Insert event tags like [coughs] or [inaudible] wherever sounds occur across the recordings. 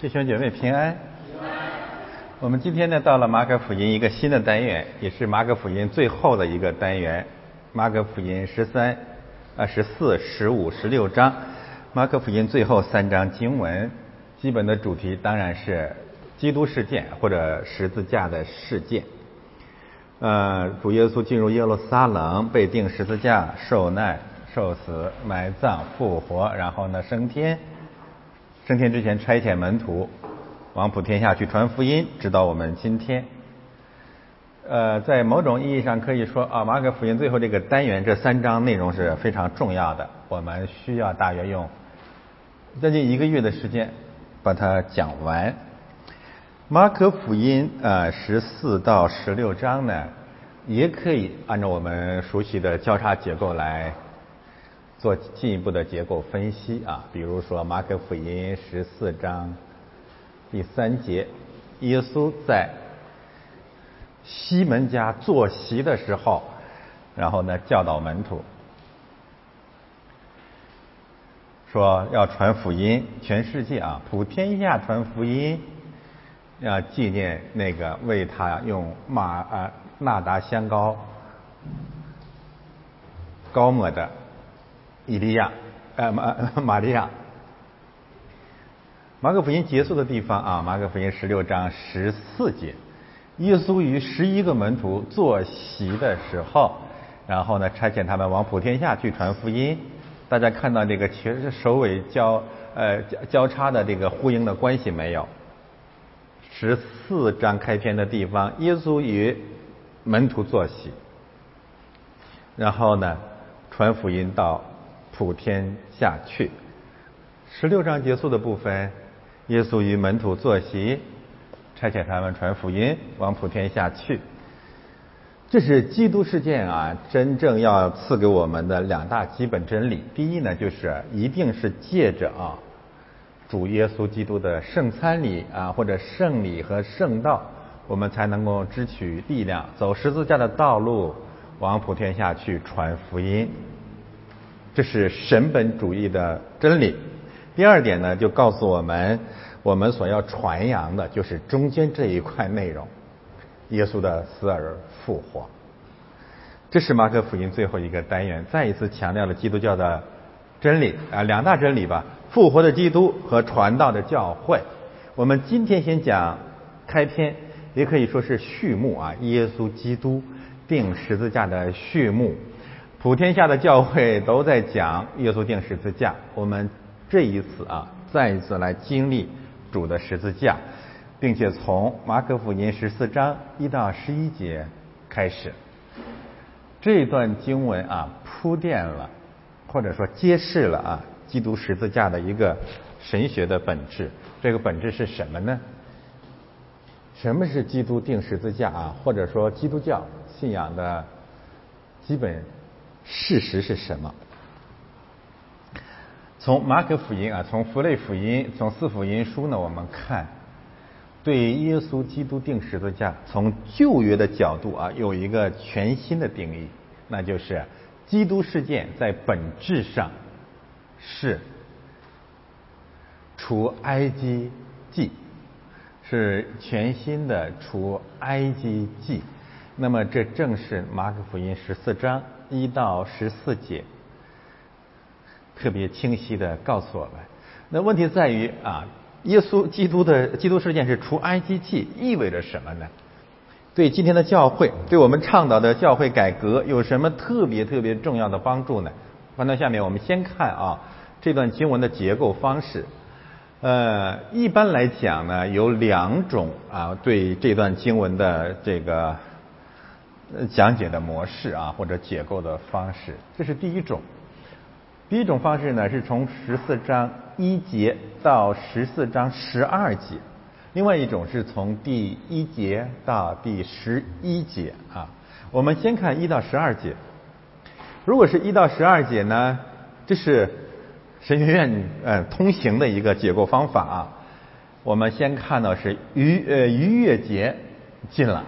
弟兄姐妹平安。我们今天呢到了马可福音一个新的单元，也是马可福音最后的一个单元。马可福音十三、啊十四、十五、十六章，马可福音最后三章经文，基本的主题当然是基督事件或者十字架的事件。呃，主耶稣进入耶路撒冷，被钉十字架，受难、受死、埋葬、复活，然后呢升天。升天之前差遣门徒往普天下去传福音，直到我们今天。呃，在某种意义上可以说啊，马可福音最后这个单元这三章内容是非常重要的，我们需要大约用将近一个月的时间把它讲完。马可福音呃十四到十六章呢，也可以按照我们熟悉的交叉结构来。做进一步的结构分析啊，比如说马可福音十四章第三节，耶稣在西门家坐席的时候，然后呢教导门徒说要传福音，全世界啊普天下传福音，要纪念那个为他用马啊纳达香膏高抹的。以利亚，呃玛 [laughs] 玛利亚，马可福音结束的地方啊，马可福音十六章十四节，耶稣与十一个门徒坐席的时候，然后呢差遣他们往普天下去传福音。大家看到这个其实首尾交呃交交叉的这个呼应的关系没有？十四章开篇的地方，耶稣与门徒坐席，然后呢传福音到。普天下去，十六章结束的部分，耶稣与门徒坐席，差遣他们传福音，往普天下去。这是基督事件啊，真正要赐给我们的两大基本真理。第一呢，就是一定是借着啊主耶稣基督的圣餐礼啊，或者圣礼和圣道，我们才能够支取力量，走十字架的道路，往普天下去传福音。这是神本主义的真理。第二点呢，就告诉我们，我们所要传扬的就是中间这一块内容：耶稣的死而复活。这是马可福音最后一个单元，再一次强调了基督教的真理啊，两大真理吧：复活的基督和传道的教会。我们今天先讲开篇，也可以说是序幕啊，耶稣基督钉十字架的序幕。普天下的教会都在讲耶稣钉十字架，我们这一次啊，再一次来经历主的十字架，并且从马可福音十四章一到十一节开始，这段经文啊铺垫了，或者说揭示了啊基督十字架的一个神学的本质。这个本质是什么呢？什么是基督钉十字架啊？或者说基督教信仰的基本？事实是什么？从马可福音啊，从弗雷福音，从四福音书呢，我们看对耶稣基督定十字架，从旧约的角度啊，有一个全新的定义，那就是基督事件在本质上是除埃及记，是全新的除埃及记。那么这正是马可福音十四章。一到十四节，特别清晰的告诉我们。那问题在于啊，耶稣基督的基督事件是除埃及记，意味着什么呢？对今天的教会，对我们倡导的教会改革有什么特别特别重要的帮助呢？翻到下面，我们先看啊这段经文的结构方式。呃，一般来讲呢，有两种啊对这段经文的这个。讲解的模式啊，或者解构的方式，这是第一种。第一种方式呢，是从十四章一节到十四章十二节；另外一种是从第一节到第十一节啊。我们先看一到十二节。如果是一到十二节呢，这是神学院呃通行的一个解构方法啊。我们先看到是逾呃逾越节进了。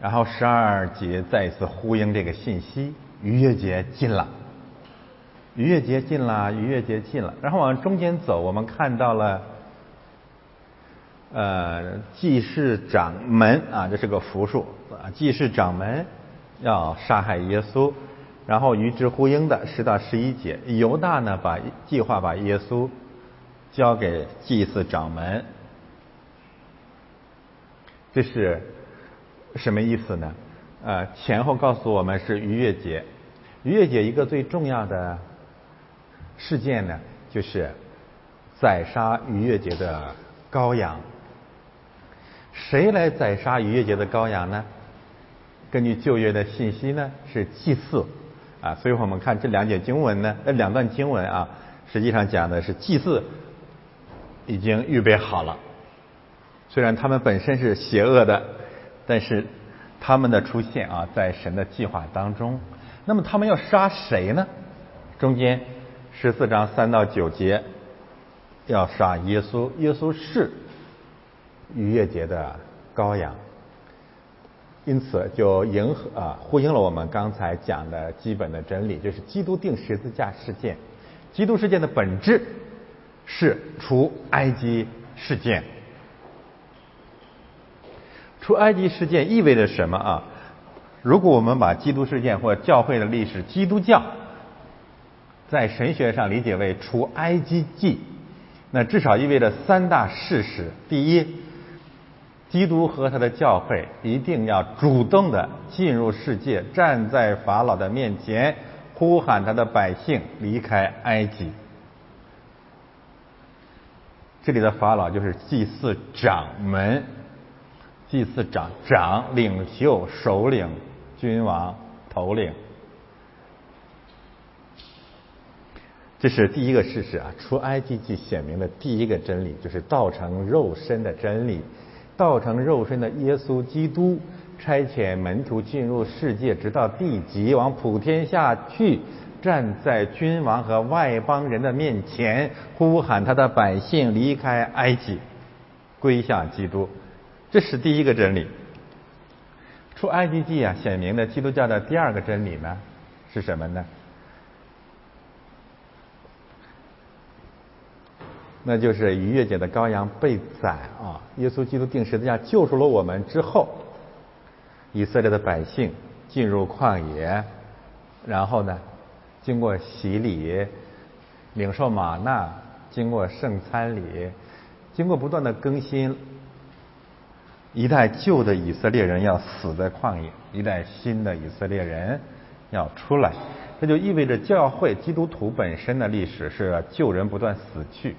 然后十二节再一次呼应这个信息，逾越节近了，逾越节近了，逾越节近了，然后往中间走，我们看到了，呃，祭祀掌门啊，这是个复数啊，祭祀掌门要杀害耶稣，然后与之呼应的十到十一节，犹大呢把计划把耶稣交给祭祀掌门，这是什么意思呢？呃，前后告诉我们是逾越节，逾越节一个最重要的。事件呢，就是宰杀逾越节的羔羊。谁来宰杀逾越节的羔羊呢？根据旧约的信息呢，是祭祀啊。所以我们看这两节经文呢，呃，两段经文啊，实际上讲的是祭祀已经预备好了。虽然他们本身是邪恶的，但是他们的出现啊，在神的计划当中。那么他们要杀谁呢？中间。十四章三到九节要杀耶稣，耶稣是逾越节的羔羊，因此就迎合啊呼应了我们刚才讲的基本的真理，就是基督定十字架事件。基督事件的本质是除埃及事件。出埃及事件意味着什么啊？如果我们把基督事件或教会的历史，基督教。在神学上理解为除埃及记，那至少意味着三大事实：第一，基督和他的教会一定要主动的进入世界，站在法老的面前，呼喊他的百姓离开埃及。这里的法老就是祭祀掌门，祭祀长长领袖、首领、君王、头领。这是第一个事实啊！出埃及记显明的第一个真理，就是道成肉身的真理。道成肉身的耶稣基督差遣门徒进入世界，直到地极，往普天下去，站在君王和外邦人的面前，呼喊他的百姓离开埃及，归向基督。这是第一个真理。出埃及记啊，显明的基督教的第二个真理呢，是什么呢？那就是逾越节的羔羊被宰啊！耶稣基督定时的架救赎了我们之后，以色列的百姓进入旷野，然后呢，经过洗礼，领受玛纳，经过圣餐礼，经过不断的更新，一代旧的以色列人要死在旷野，一代新的以色列人要出来，这就意味着教会基督徒本身的历史是旧人不断死去。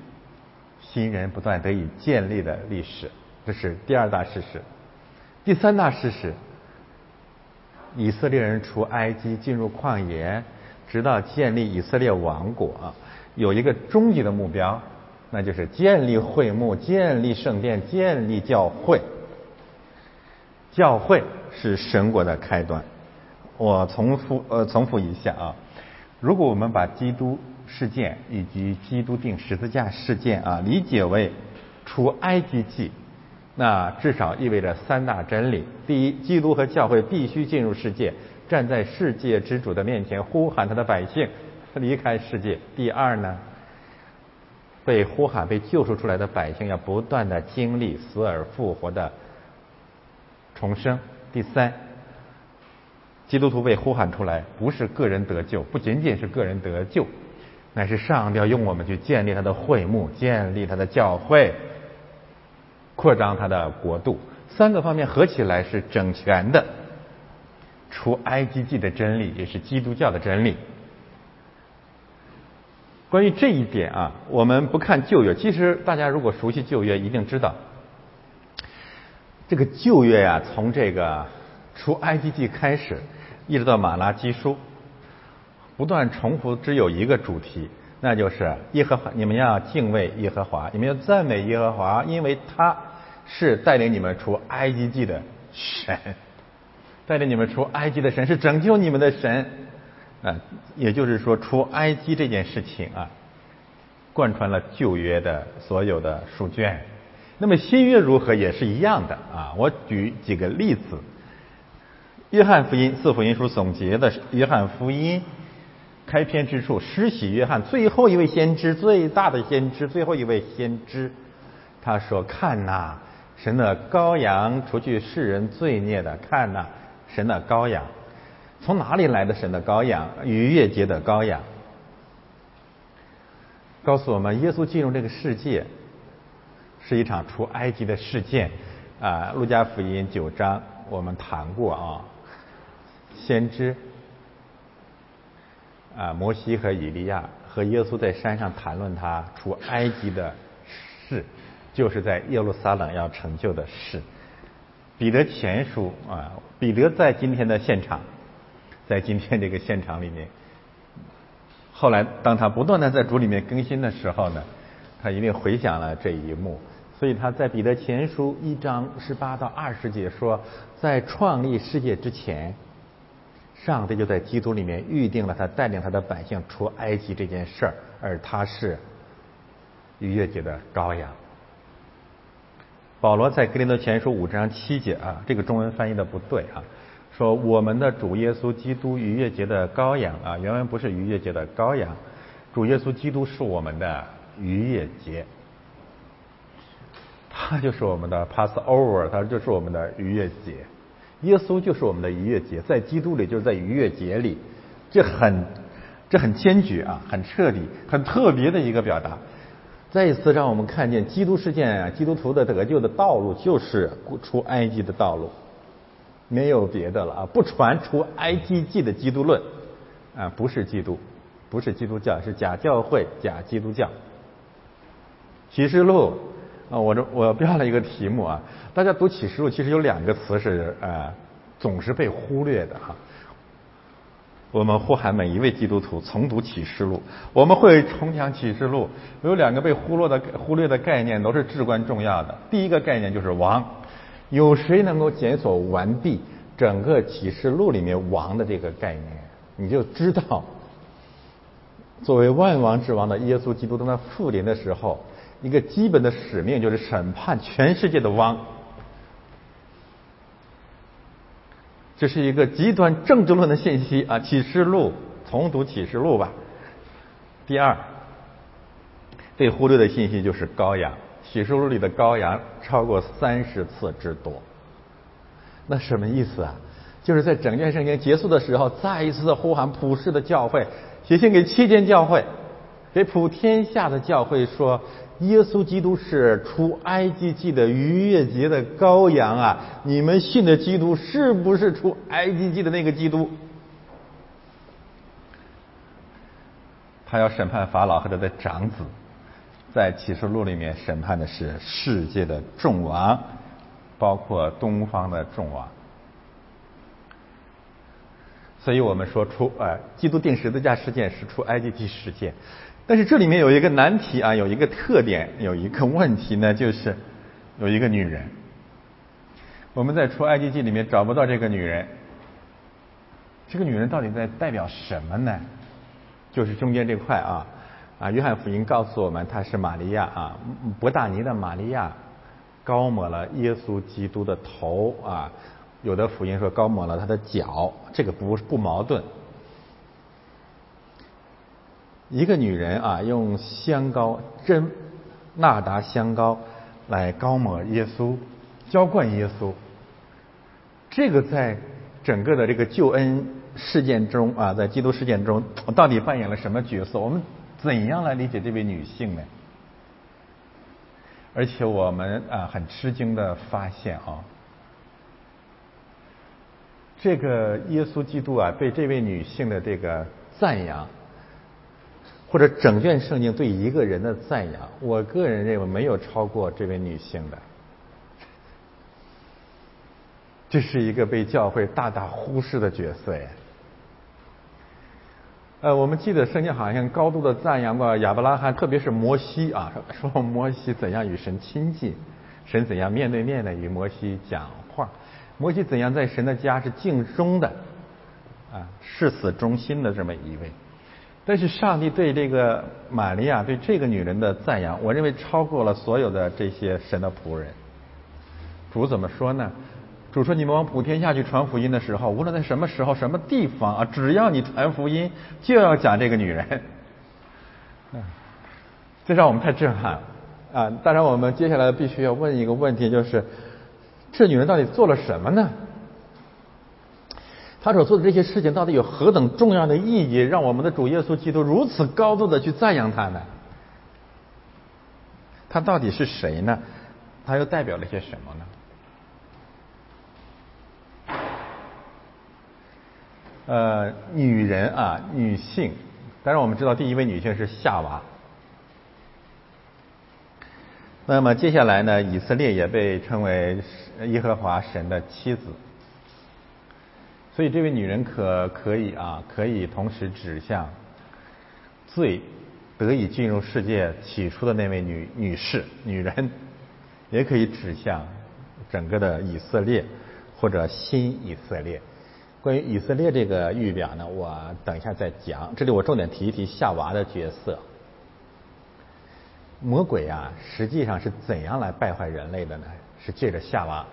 新人不断得以建立的历史，这是第二大事实。第三大事实，以色列人出埃及进入旷野，直到建立以色列王国，有一个终极的目标，那就是建立会幕、建立圣殿、建立教会。教会是神国的开端。我重复呃重复一下啊，如果我们把基督。事件以及基督定十字架事件啊，理解为出埃及记，那至少意味着三大真理：第一，基督和教会必须进入世界，站在世界之主的面前，呼喊他的百姓离开世界；第二呢，被呼喊、被救赎出来的百姓要不断的经历死而复活的重生；第三。基督徒被呼喊出来，不是个人得救，不仅仅是个人得救。乃是上帝要用我们去建立他的会幕，建立他的教会，扩张他的国度。三个方面合起来是整全的，除埃及记的真理，也是基督教的真理。关于这一点啊，我们不看旧约。其实大家如果熟悉旧约，一定知道，这个旧约呀，从这个出埃及记开始，一直到马拉基书。不断重复只有一个主题，那就是耶和华，你们要敬畏耶和华，你们要赞美耶和华，因为他是带领你们出埃及记的神，带领你们出埃及的神是拯救你们的神啊，也就是说出埃及这件事情啊，贯穿了旧约的所有的书卷。那么新约如何也是一样的啊，我举几个例子，约翰福音四福音书总结的约翰福音。开篇之处，施洗约翰最后一位先知，最大的先知，最后一位先知，他说：“看呐，神的羔羊，除去世人罪孽的，看呐，神的羔羊。从哪里来的神的羔羊？逾越节的羔羊。告诉我们，耶稣进入这个世界，是一场出埃及的事件。啊，路加福音九章我们谈过啊，先知。”啊，摩西和以利亚和耶稣在山上谈论他出埃及的事，就是在耶路撒冷要成就的事。彼得前书啊，彼得在今天的现场，在今天这个现场里面，后来当他不断的在主里面更新的时候呢，他一定回想了这一幕，所以他在彼得前书一章十八到二十节说，在创立世界之前。上帝就在基督里面预定了他带领他的百姓出埃及这件事儿，而他是逾越节的羔羊。保罗在格林多前书五章七节啊，这个中文翻译的不对啊，说我们的主耶稣基督逾越节的羔羊啊，原文不是逾越节的羔羊，主耶稣基督是我们的逾越节，他就是我们的 Passover，他就是我们的逾越节。耶稣就是我们的逾越节，在基督里就是在逾越节里，这很这很坚决啊，很彻底、很特别的一个表达。再一次让我们看见基督事件啊，基督徒的得救的道路就是出埃及的道路，没有别的了啊！不传出埃及记的基督论啊，不是基督，不是基督教，是假教会、假基督教。启示录。啊，我这我标了一个题目啊，大家读启示录其实有两个词是呃总是被忽略的哈。我们呼喊每一位基督徒重读启示录，我们会重讲启示录。有两个被忽略的忽略的概念都是至关重要的。第一个概念就是王，有谁能够检索完毕整个启示录里面王的这个概念，你就知道，作为万王之王的耶稣基督当他复临的时候。一个基本的使命就是审判全世界的王，这是一个极端政治论的信息啊！启示录重读启示录吧。第二，被忽略的信息就是羔羊，启示录里的羔羊超过三十次之多。那什么意思啊？就是在整卷圣经结束的时候，再一次的呼喊普世的教会，写信给七间教会，给普天下的教会说。耶稣基督是出埃及记的逾越节的羔羊啊！你们信的基督是不是出埃及记的那个基督？他要审判法老和他的长子，在启示录里面审判的是世界的众王，包括东方的众王。所以我们说出，呃，基督定十字架事件是出埃及记事件。但是这里面有一个难题啊，有一个特点，有一个问题呢，就是有一个女人。我们在出埃及记里面找不到这个女人。这个女人到底在代表什么呢？就是中间这块啊啊，约翰福音告诉我们，她是玛利亚啊，伯大尼的玛利亚，高抹了耶稣基督的头啊，有的福音说高抹了他的脚，这个不不矛盾。一个女人啊，用香膏真纳达香膏来膏抹耶稣，浇灌耶稣。这个在整个的这个救恩事件中啊，在基督事件中，到底扮演了什么角色？我们怎样来理解这位女性呢？而且我们啊，很吃惊的发现啊，这个耶稣基督啊，对这位女性的这个赞扬。或者整卷圣经对一个人的赞扬，我个人认为没有超过这位女性的。这是一个被教会大大忽视的角色呀。呃，我们记得圣经好像高度的赞扬过亚伯拉罕，特别是摩西啊，[laughs] 说摩西怎样与神亲近，神怎样面对面的与摩西讲话，摩西怎样在神的家是敬忠的，啊，誓死忠心的这么一位。但是上帝对这个玛利亚对这个女人的赞扬，我认为超过了所有的这些神的仆人。主怎么说呢？主说：“你们往普天下去传福音的时候，无论在什么时候、什么地方啊，只要你传福音，就要讲这个女人。” [laughs] 这让我们太震撼了啊！当然，我们接下来必须要问一个问题，就是这女人到底做了什么呢？他所做的这些事情到底有何等重要的意义，让我们的主耶稣基督如此高度的去赞扬他呢？他到底是谁呢？他又代表了些什么呢？呃，女人啊，女性。当然，我们知道第一位女性是夏娃。那么接下来呢，以色列也被称为耶和华神的妻子。所以这位女人可可以啊，可以同时指向最得以进入世界起初的那位女女士、女人，也可以指向整个的以色列或者新以色列。关于以色列这个预表呢，我等一下再讲。这里我重点提一提夏娃的角色。魔鬼啊，实际上是怎样来败坏人类的呢？是借着夏娃。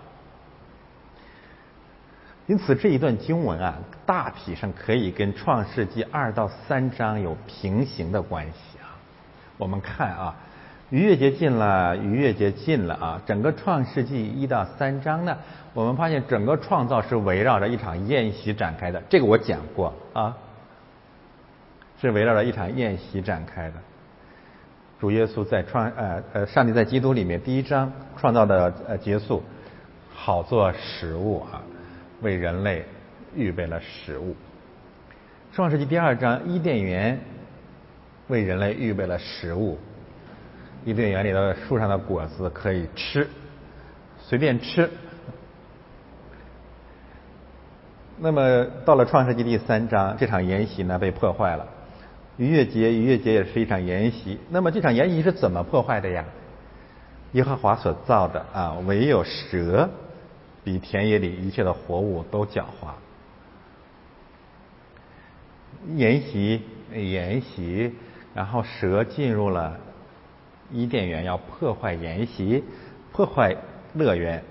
因此这一段经文啊，大体上可以跟创世纪二到三章有平行的关系啊。我们看啊，逾越节近了，逾越节近了啊。整个创世纪一到三章呢。我们发现整个创造是围绕着一场宴席展开的，这个我讲过啊，是围绕着一场宴席展开的。主耶稣在创呃呃，上帝在基督里面第一章创造的呃结束，好做食物啊，为人类预备了食物。创世纪第二章伊甸园为人类预备了食物，伊甸园里的树上的果子可以吃，随便吃。那么到了创世纪第三章，这场筵席呢被破坏了。逾越节，逾越节也是一场筵席。那么这场筵席是怎么破坏的呀？耶和华所造的啊，唯有蛇比田野里一切的活物都狡猾。筵席，筵席，然后蛇进入了伊甸园，要破坏沿袭，破坏乐园。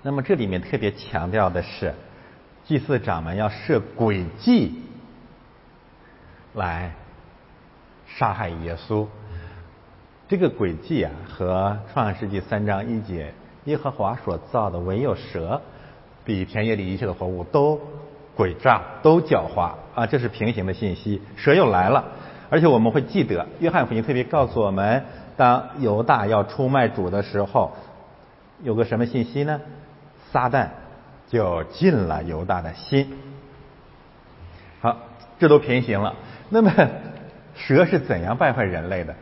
那么这里面特别强调的是。祭祀长们要设诡计来杀害耶稣，这个诡计啊，和创世纪三章一节耶和华所造的唯有蛇比田野里一切的活物都诡诈、都狡猾啊，这是平行的信息。蛇又来了，而且我们会记得约翰福音特别告诉我们，当犹大要出卖主的时候，有个什么信息呢？撒旦。就进了犹大的心。好，这都平行了。那么，蛇是怎样败坏人类的、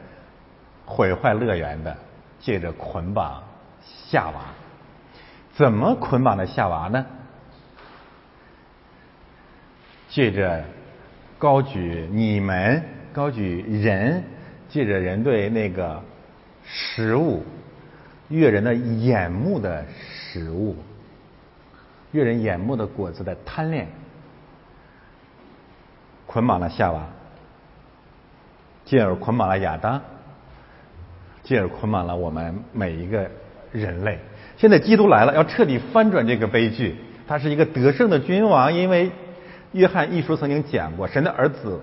毁坏乐园的？借着捆绑夏娃。怎么捆绑的夏娃呢？借着高举你们，高举人，借着人对那个食物悦人的眼目的食物。悦人眼目的果子的贪恋，捆绑了夏娃，进而捆绑了亚当，进而捆绑了我们每一个人类。现在基督来了，要彻底翻转这个悲剧。他是一个得胜的君王，因为约翰一书曾经讲过，神的儿子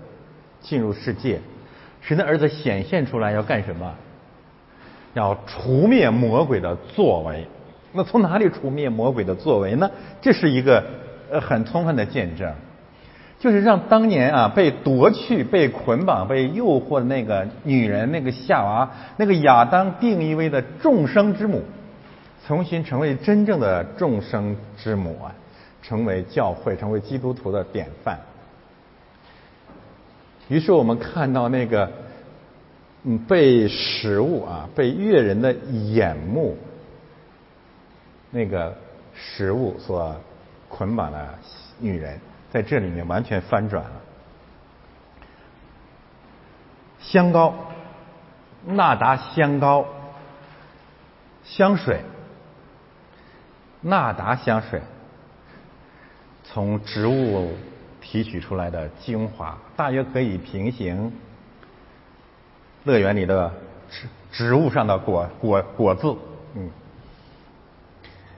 进入世界，神的儿子显现出来要干什么？要除灭魔鬼的作为。那从哪里除灭魔鬼的作为呢？这是一个呃很充分的见证，就是让当年啊被夺去、被捆绑、被诱惑的那个女人、那个夏娃、那个亚当定义为的众生之母，重新成为真正的众生之母啊，成为教会、成为基督徒的典范。于是我们看到那个嗯被食物啊被悦人的眼目。那个食物所捆绑的女人，在这里面完全翻转了。香膏，纳达香膏，香水，纳达香水，从植物提取出来的精华，大约可以平行乐园里的植植物上的果果果子，嗯。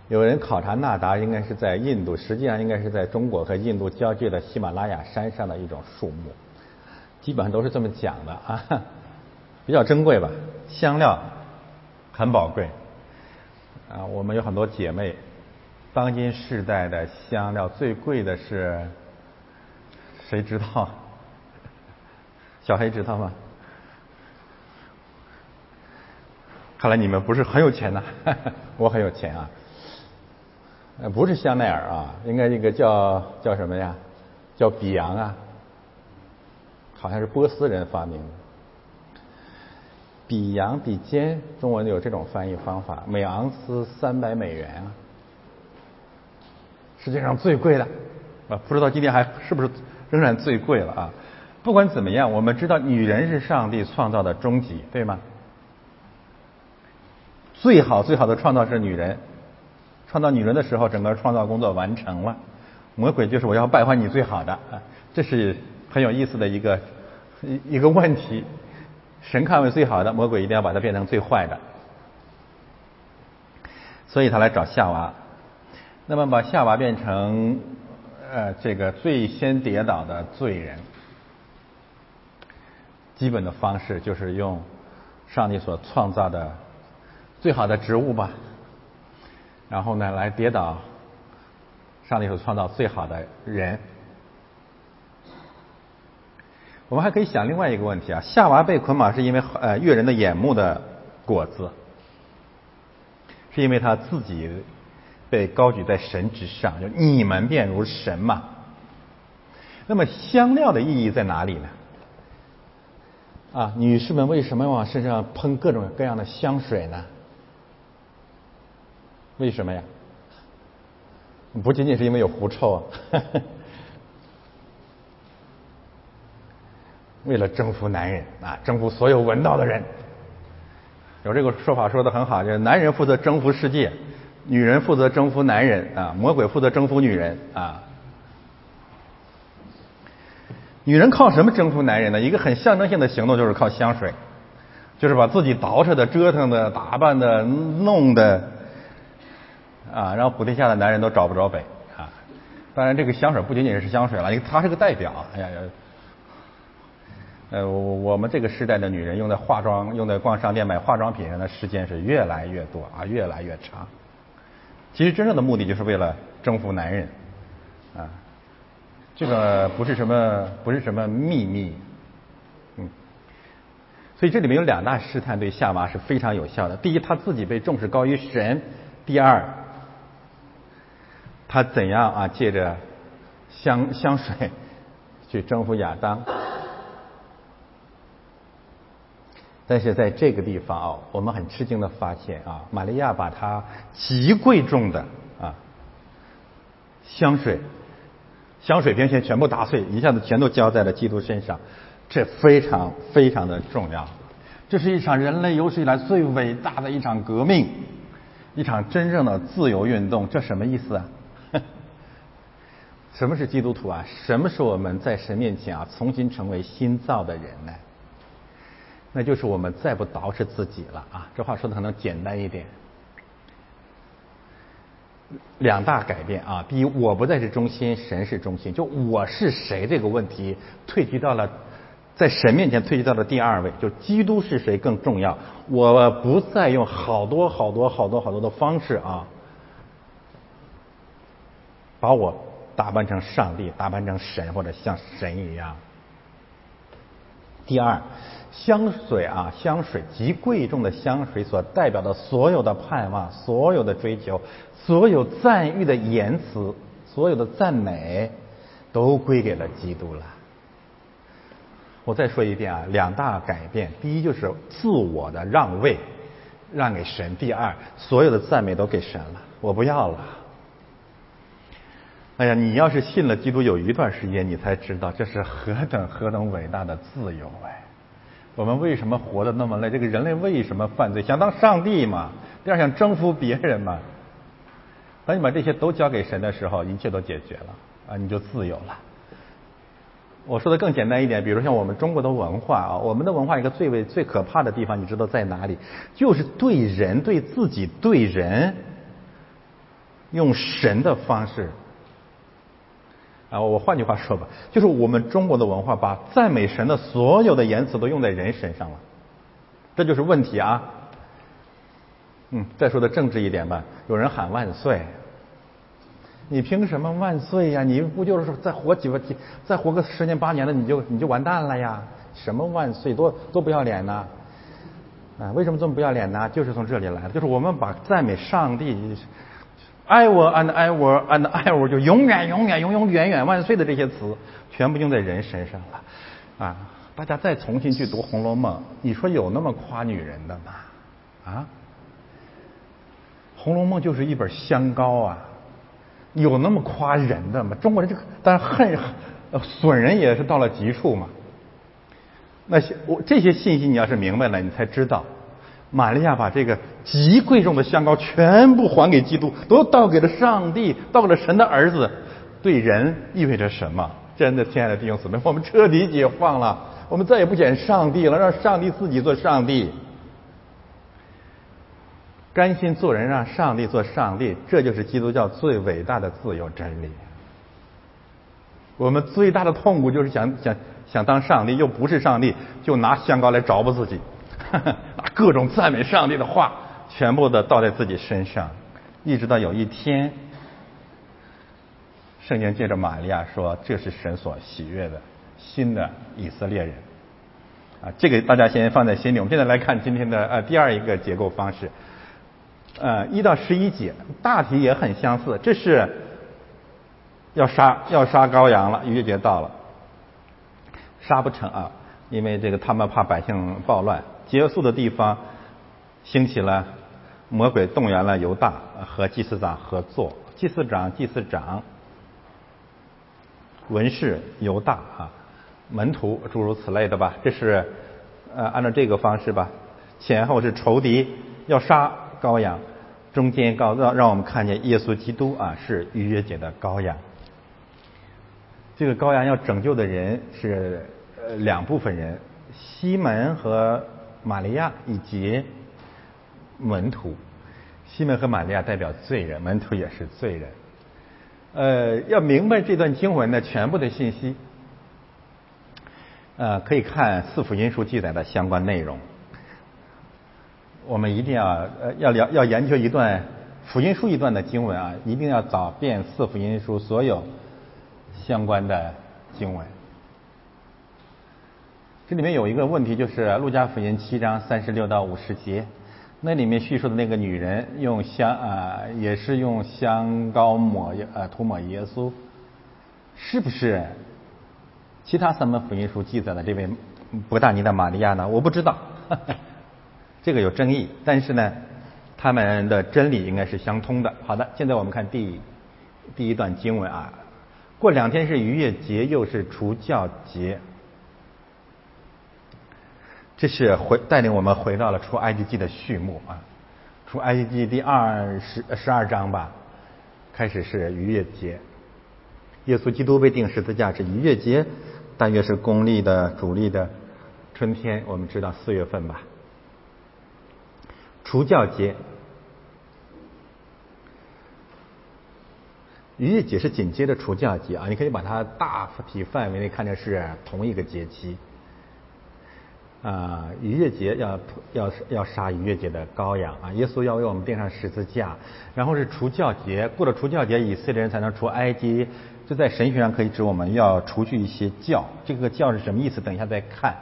有人考察纳达应该是在印度，实际上应该是在中国和印度交界的喜马拉雅山上的一种树木，基本上都是这么讲的啊，比较珍贵吧。香料很宝贵啊，我们有很多姐妹，当今世代的香料最贵的是谁知道？[laughs] 小黑知道吗？看来你们不是很有钱呐，[laughs] 我很有钱啊。呃，不是香奈儿啊，应该这个叫叫什么呀？叫比昂啊，好像是波斯人发明的。比昂比肩，中文有这种翻译方法，每盎司三百美元啊，世界上最贵的啊，不知道今天还是不是仍然最贵了啊？不管怎么样，我们知道女人是上帝创造的终极，对吗？最好最好的创造是女人。创造女人的时候，整个创造工作完成了。魔鬼就是我要败坏你最好的啊，这是很有意思的一个一一个问题。神看为最好的，魔鬼一定要把它变成最坏的，所以他来找夏娃。那么把夏娃变成呃这个最先跌倒的罪人，基本的方式就是用上帝所创造的最好的植物吧。然后呢，来跌倒上帝所创造最好的人。我们还可以想另外一个问题啊：夏娃被捆绑是因为呃悦人的眼目的果子，是因为他自己被高举在神之上，就你们便如神嘛。那么香料的意义在哪里呢？啊，女士们为什么往身上喷各种各样的香水呢？为什么呀？不仅仅是因为有狐臭啊，[laughs] 为了征服男人啊，征服所有闻到的人。有这个说法说的很好，就是男人负责征服世界，女人负责征服男人啊，魔鬼负责征服女人啊。女人靠什么征服男人呢？一个很象征性的行动就是靠香水，就是把自己捯饬的、折腾的、打扮的、弄的。啊，让普天下的男人都找不着北啊！当然，这个香水不仅仅是香水了，它是个代表。哎呀，呃，我们这个时代的女人用在化妆、用在逛商店买化妆品上的时间是越来越多啊，越来越长。其实真正的目的就是为了征服男人啊，这个不是什么不是什么秘密，嗯。所以这里面有两大试探对夏娃是非常有效的。第一，她自己被重视高于神；第二。他怎样啊？借着香香水去征服亚当？但是在这个地方啊，我们很吃惊的发现啊，玛利亚把她极贵重的啊香水香水瓶先全部打碎，一下子全都浇在了基督身上，这非常非常的重要。这是一场人类有史以来最伟大的一场革命，一场真正的自由运动。这什么意思啊？[laughs] 什么是基督徒啊？什么是我们在神面前啊重新成为新造的人呢？那就是我们再不捯饬自己了啊！这话说的可能简单一点。两大改变啊，第一，我不再是中心，神是中心，就我是谁这个问题退居到了在神面前退居到了第二位，就基督是谁更重要。我不再用好多好多好多好多的方式啊。把我打扮成上帝，打扮成神，或者像神一样。第二，香水啊，香水极贵重的香水所代表的所有的盼望、所有的追求、所有赞誉的言辞、所有的赞美，都归给了基督了。我再说一遍啊，两大改变：第一，就是自我的让位，让给神；第二，所有的赞美都给神了，我不要了。哎呀，你要是信了基督有一段时间，你才知道这是何等何等伟大的自由哎！我们为什么活得那么累？这个人类为什么犯罪？想当上帝嘛？第二想征服别人嘛？当你把这些都交给神的时候，一切都解决了啊，你就自由了。我说的更简单一点，比如像我们中国的文化啊，我们的文化一个最为最可怕的地方，你知道在哪里？就是对人对自己对人。用神的方式。啊，我换句话说吧，就是我们中国的文化把赞美神的所有的言辞都用在人身上了，这就是问题啊。嗯，再说的正直一点吧，有人喊万岁，你凭什么万岁呀？你不就是再活几个几，再活个十年八年的，你就你就完蛋了呀？什么万岁，多多不要脸呐！啊，为什么这么不要脸呢？就是从这里来的，就是我们把赞美上帝，ever and ever and [laughs] ever，就永远永远永永远远万岁的这些词，全部用在人身上了。啊，大家再重新去读《红楼梦》，你说有那么夸女人的吗？啊？《红楼梦》就是一本香膏啊，有那么夸人的吗？中国人这个，但是恨损人也是到了极处嘛。那些我这些信息你要是明白了，你才知道，玛利亚把这个极贵重的香膏全部还给基督，都倒给了上帝，倒给了神的儿子，对人意味着什么？真的，亲爱的弟兄姊妹，我们彻底解放了，我们再也不捡上帝了，让上帝自己做上帝。甘心做人，让上帝做上帝，这就是基督教最伟大的自由真理。我们最大的痛苦就是想想想当上帝，又不是上帝，就拿香膏来着不自己，[laughs] 拿各种赞美上帝的话，全部的倒在自己身上，一直到有一天，圣经借着玛利亚说：“这是神所喜悦的新的以色列人。”啊，这个大家先放在心里。我们现在来看今天的呃第二一个结构方式。呃，一到十一节大体也很相似。这是要杀要杀羔羊了，逾越节到了，杀不成啊，因为这个他们怕百姓暴乱。结束的地方兴起了魔鬼，动员了犹大和祭司长合作，祭司长、祭司长、文士、犹大啊，门徒诸如此类的吧。这是呃按照这个方式吧，前后是仇敌要杀。羔羊中间告让让我们看见耶稣基督啊是逾越节的羔羊。这个羔羊要拯救的人是呃两部分人，西门和玛利亚以及门徒。西门和玛利亚代表罪人，门徒也是罪人。呃，要明白这段经文的全部的信息，呃，可以看四福音书记载的相关内容。我们一定要呃要了要研究一段福音书一段的经文啊，一定要找遍四福音书所有相关的经文。这里面有一个问题，就是路加福音七章三十六到五十节，那里面叙述的那个女人用香啊，也是用香膏抹呃涂抹耶稣，是不是其他三本福音书记载的这位伯大尼的玛利亚呢？我不知道。[laughs] 这个有争议，但是呢，他们的真理应该是相通的。好的，现在我们看第第一段经文啊，过两天是逾越节，又是除教节，这是回带领我们回到了出埃及记的序幕啊，出埃及记第二十十二章吧，开始是逾越节，耶稣基督被钉十字架是逾越节，大约是公历的主历的春天，我们知道四月份吧。除教节，逾越节是紧接着除教节啊，你可以把它大体范围内看成是同一个节期。啊，逾越节要要要杀逾越节的羔羊啊，耶稣要为我们钉上十字架，然后是除教节，过了除教节，以色列人才能出埃及。这在神学上可以指我们要除去一些教，这个教是什么意思？等一下再看。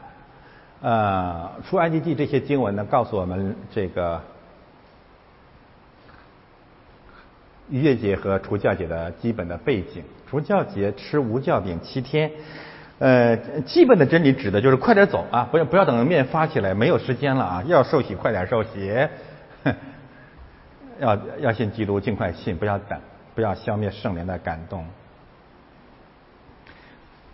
呃，出埃及记这些经文呢，告诉我们这个逾越节和除教节的基本的背景。除教节吃无酵饼七天，呃，基本的真理指的就是快点走啊，不要不要等面发起来，没有时间了啊，要受洗快点受洗，[laughs] 要要信基督尽快信，不要等，不要消灭圣灵的感动。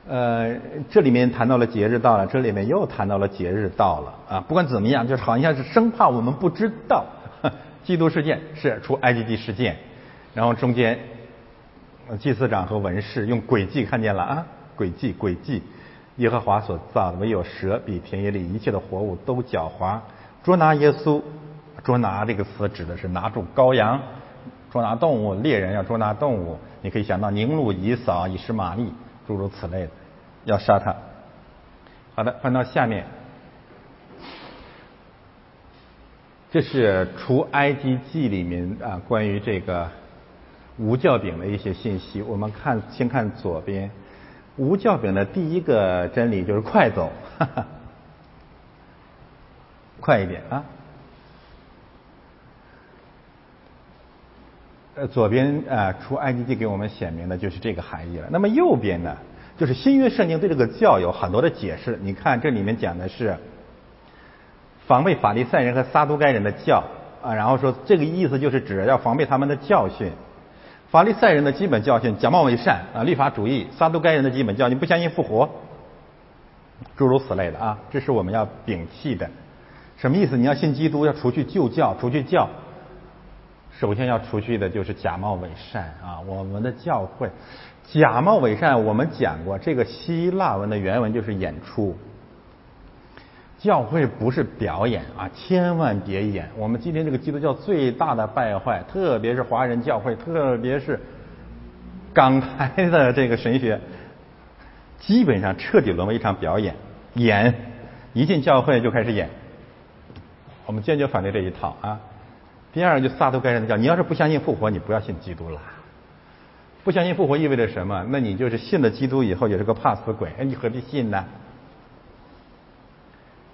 呃，这里面谈到了节日到了，这里面又谈到了节日到了啊。不管怎么样，就是好像是生怕我们不知道，[laughs] 基督事件是出埃及记事件，然后中间祭司长和文士用诡计看见了啊，诡计诡计，耶和华所造的唯有蛇比田野里一切的活物都狡猾，捉拿耶稣，捉拿这个词指的是拿住羔羊，捉拿动物，猎人要捉拿动物，你可以想到宁路以扫以实玛利，诸如此类的，要杀他。好的，翻到下面，这是除埃及记里面啊关于这个无酵饼的一些信息。我们看，先看左边，无教饼的第一个真理就是快走，哈哈，快一点啊。呃，左边啊，出埃及记给我们显明的就是这个含义了。那么右边呢，就是新约圣经对这个教有很多的解释。你看这里面讲的是防备法利赛人和撒都该人的教啊，然后说这个意思就是指要防备他们的教训。法利赛人的基本教训假冒伪善啊，律法主义；撒都该人的基本教训不相信复活，诸如此类的啊，这是我们要摒弃的。什么意思？你要信基督，要除去旧教，除去教。首先要除去的就是假冒伪善啊！我们的教会假冒伪善，我们讲过，这个希腊文的原文就是演出。教会不是表演啊，千万别演。我们今天这个基督教最大的败坏，特别是华人教会，特别是港台的这个神学，基本上彻底沦为一场表演，演一进教会就开始演。我们坚决反对这一套啊！第二个就撒都该人的教，你要是不相信复活，你不要信基督了。不相信复活意味着什么？那你就是信了基督以后也是个怕死鬼，你何必信呢？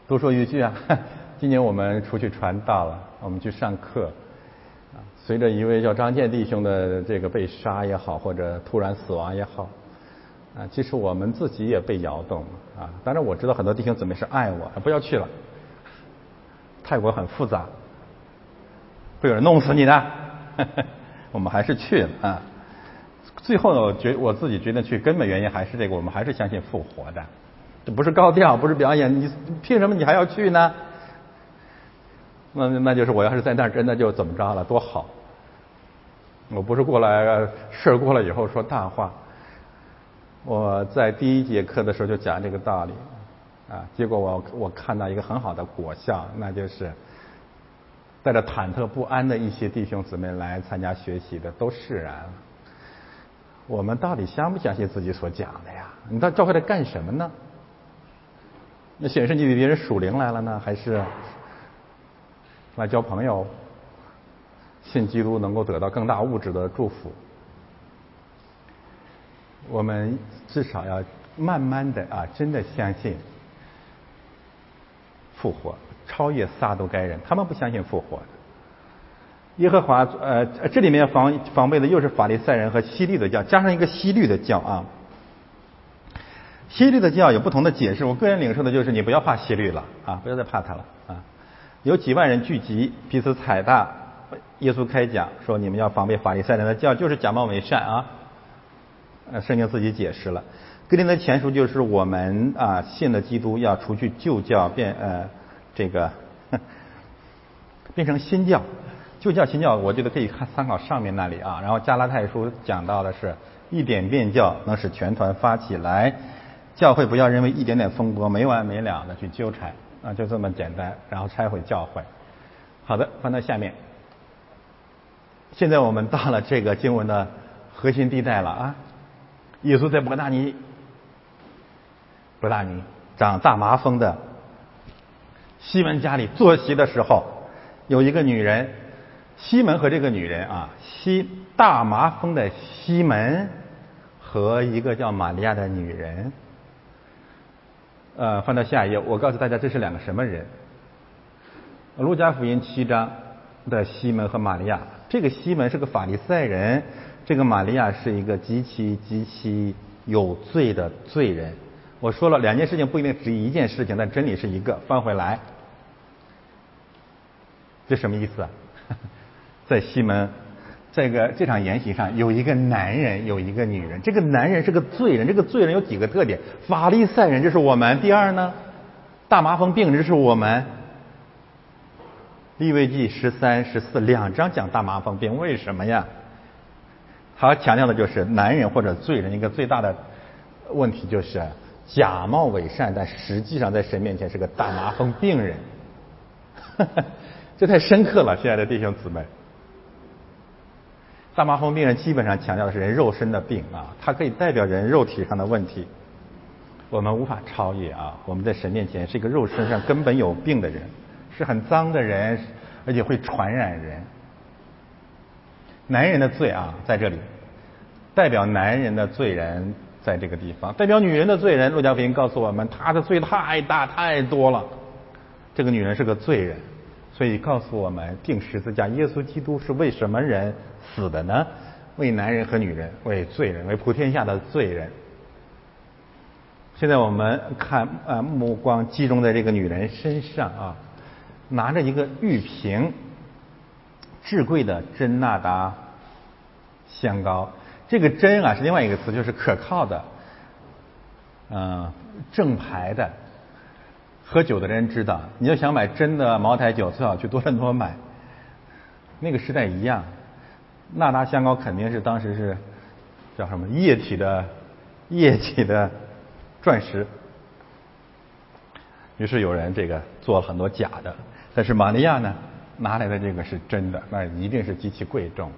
多说一句啊，[laughs] 今年我们出去传道了，我们去上课，啊，随着一位叫张建弟兄的这个被杀也好，或者突然死亡也好，啊，其实我们自己也被摇动啊。当然我知道很多弟兄姊妹是爱我，不要去了，泰国很复杂。会有人弄死你的，[laughs] 我们还是去了啊。最后呢，我觉我自己觉得去根本原因还是这个，我们还是相信复活的。这不是高调，不是表演，你凭什么你还要去呢？那那就是我要是在那儿真的就怎么着了，多好。我不是过来事儿过了以后说大话。我在第一节课的时候就讲这个道理啊，结果我我看到一个很好的果效，那就是。带着忐忑不安的一些弟兄姊妹来参加学习的都释然了。我们到底相不相信自己所讲的呀？你到教会来干什么呢？那显示你比别人属灵来了呢，还是来交朋友？信基督能够得到更大物质的祝福？我们至少要慢慢的啊，真的相信复活。超越撒都该人，他们不相信复活的。耶和华，呃，这里面防防备的又是法利赛人和西律的教，加上一个西律的教啊。西律的教有不同的解释，我个人领受的就是你不要怕西律了啊，不要再怕他了啊。有几万人聚集，彼此踩踏。耶稣开讲说，你们要防备法利赛人的教，就是假冒伪善啊。呃，圣经自己解释了，格林的前书就是我们啊信了基督，要除去旧教，变呃。这个 [laughs] 变成新教，旧教新教，我觉得可以看参考上面那里啊。然后加拉太书讲到的是，一点变教能使全团发起来，教会不要认为一点点风波没完没了的去纠缠啊，就这么简单，然后拆毁教会。好的，翻到下面，现在我们到了这个经文的核心地带了啊。耶稣在伯大尼，伯大尼长大麻风的。西门家里坐席的时候，有一个女人，西门和这个女人啊，西大麻风的西门和一个叫玛利亚的女人，呃，翻到下一页，我告诉大家这是两个什么人？路加福音七章的西门和玛利亚，这个西门是个法利赛人，这个玛利亚是一个极其极其有罪的罪人。我说了两件事情不一定只一件事情，但真理是一个。翻回来。这什么意思啊？[laughs] 在西门，这个这场筵席上，有一个男人，有一个女人。这个男人是个罪人，这个罪人有几个特点：法利赛人，这是我们；第二呢，大麻风病人，这是我们。利未记十三、十四两章讲大麻风病，为什么呀？他强调的就是男人或者罪人一个最大的问题，就是假冒伪善，但实际上在神面前是个大麻风病人。[laughs] 这太深刻了，亲爱的弟兄姊妹。大麻风病人基本上强调的是人肉身的病啊，它可以代表人肉体上的问题，我们无法超越啊。我们在神面前是一个肉身上根本有病的人，是很脏的人，而且会传染人。男人的罪啊，在这里代表男人的罪人在这个地方，代表女人的罪人。陆家福音告诉我们，他的罪太大太多了，这个女人是个罪人。所以告诉我们，定十字架，耶稣基督是为什么人死的呢？为男人和女人，为罪人，为普天下的罪人。现在我们看，呃，目光集中在这个女人身上啊，拿着一个玉瓶，至贵的真纳达香膏。这个真啊，是另外一个词，就是可靠的，嗯，正牌的。喝酒的人知道，你要想买真的茅台酒，最好去多伦多买。那个时代一样，那达香膏肯定是当时是叫什么液体的液体的钻石。于是有人这个做了很多假的，但是玛利亚呢拿来的这个是真的，那一定是极其贵重。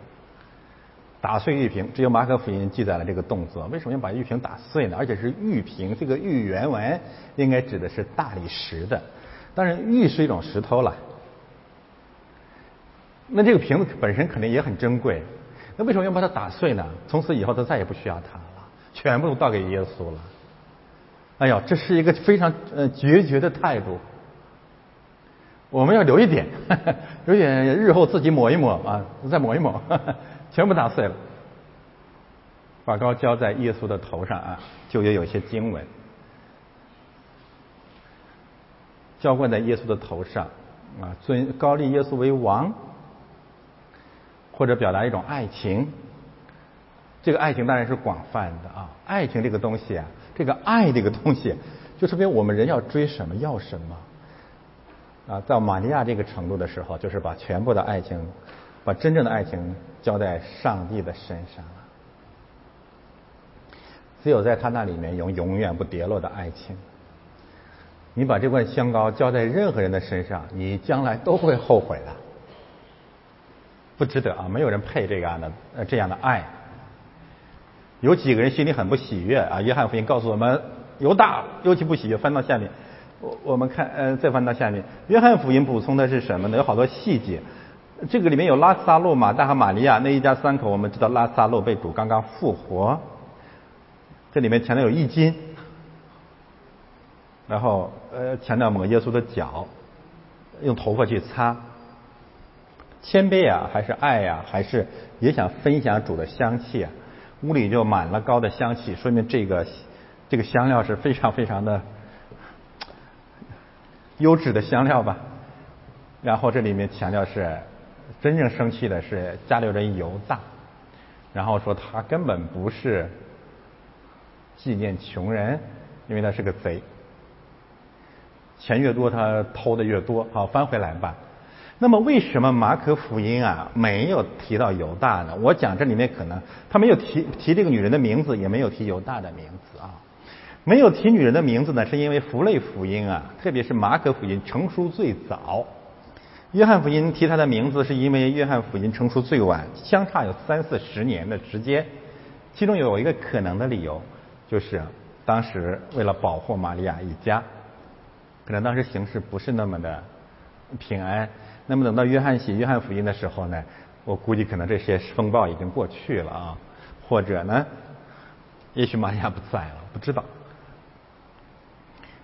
打碎玉瓶，只有马可福音记载了这个动作。为什么要把玉瓶打碎呢？而且是玉瓶，这个玉原文应该指的是大理石的。当然，玉是一种石头了。那这个瓶子本身肯定也很珍贵。那为什么要把它打碎呢？从此以后，他再也不需要它了，全部都倒给耶稣了。哎呀，这是一个非常呃决绝的态度。我们要留一点，[laughs] 留一点，日后自己抹一抹啊，再抹一抹。[laughs] 全部打碎了，把膏浇在耶稣的头上啊，就也有些经文，浇灌在耶稣的头上啊，尊高立耶稣为王，或者表达一种爱情。这个爱情当然是广泛的啊，爱情这个东西啊，这个爱这个东西，就说明我们人要追什么要什么啊，到玛利亚这个程度的时候，就是把全部的爱情。把真正的爱情交在上帝的身上了，只有在他那里面有永远不跌落的爱情。你把这罐香膏交在任何人的身上，你将来都会后悔的，不值得啊！没有人配这样的呃这样的爱。有几个人心里很不喜悦啊？约翰福音告诉我们，犹大尤其不喜悦。翻到下面，我我们看呃再翻到下面，约翰福音补充的是什么呢？有好多细节。这个里面有拉萨路、马大和玛利亚那一家三口，我们知道拉萨路被主刚刚复活。这里面强调有易经，然后呃强调抹耶稣的脚，用头发去擦。谦卑啊，还是爱呀，还是也想分享主的香气啊？屋里就满了膏的香气，说明这个这个香料是非常非常的优质的香料吧。然后这里面强调是。真正生气的是家里人犹大，然后说他根本不是纪念穷人，因为他是个贼，钱越多他偷的越多。好，翻回来吧。那么为什么马可福音啊没有提到犹大呢？我讲这里面可能他没有提提这个女人的名字，也没有提犹大的名字啊。没有提女人的名字呢，是因为福类福音啊，特别是马可福音成书最早。约翰福音提他的名字，是因为约翰福音成书最晚，相差有三四十年的时间。其中有一个可能的理由，就是当时为了保护玛利亚一家，可能当时形势不是那么的平安。那么等到约翰写约翰福音的时候呢，我估计可能这些风暴已经过去了啊，或者呢，也许玛利亚不在了，不知道。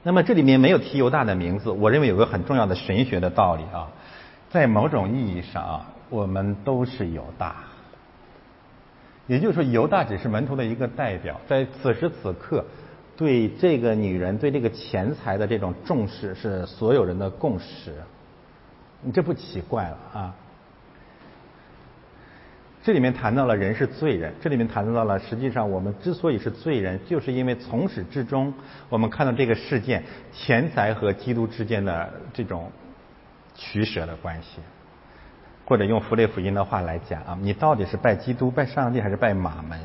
那么这里面没有提犹大的名字，我认为有个很重要的神学的道理啊。在某种意义上啊，我们都是犹大，也就是说，犹大只是门徒的一个代表。在此时此刻，对这个女人、对这个钱财的这种重视，是所有人的共识。你这不奇怪了啊？这里面谈到了人是罪人，这里面谈到了实际上我们之所以是罪人，就是因为从始至终，我们看到这个事件，钱财和基督之间的这种。取舍的关系，或者用弗雷福音的话来讲啊，你到底是拜基督、拜上帝还是拜马门？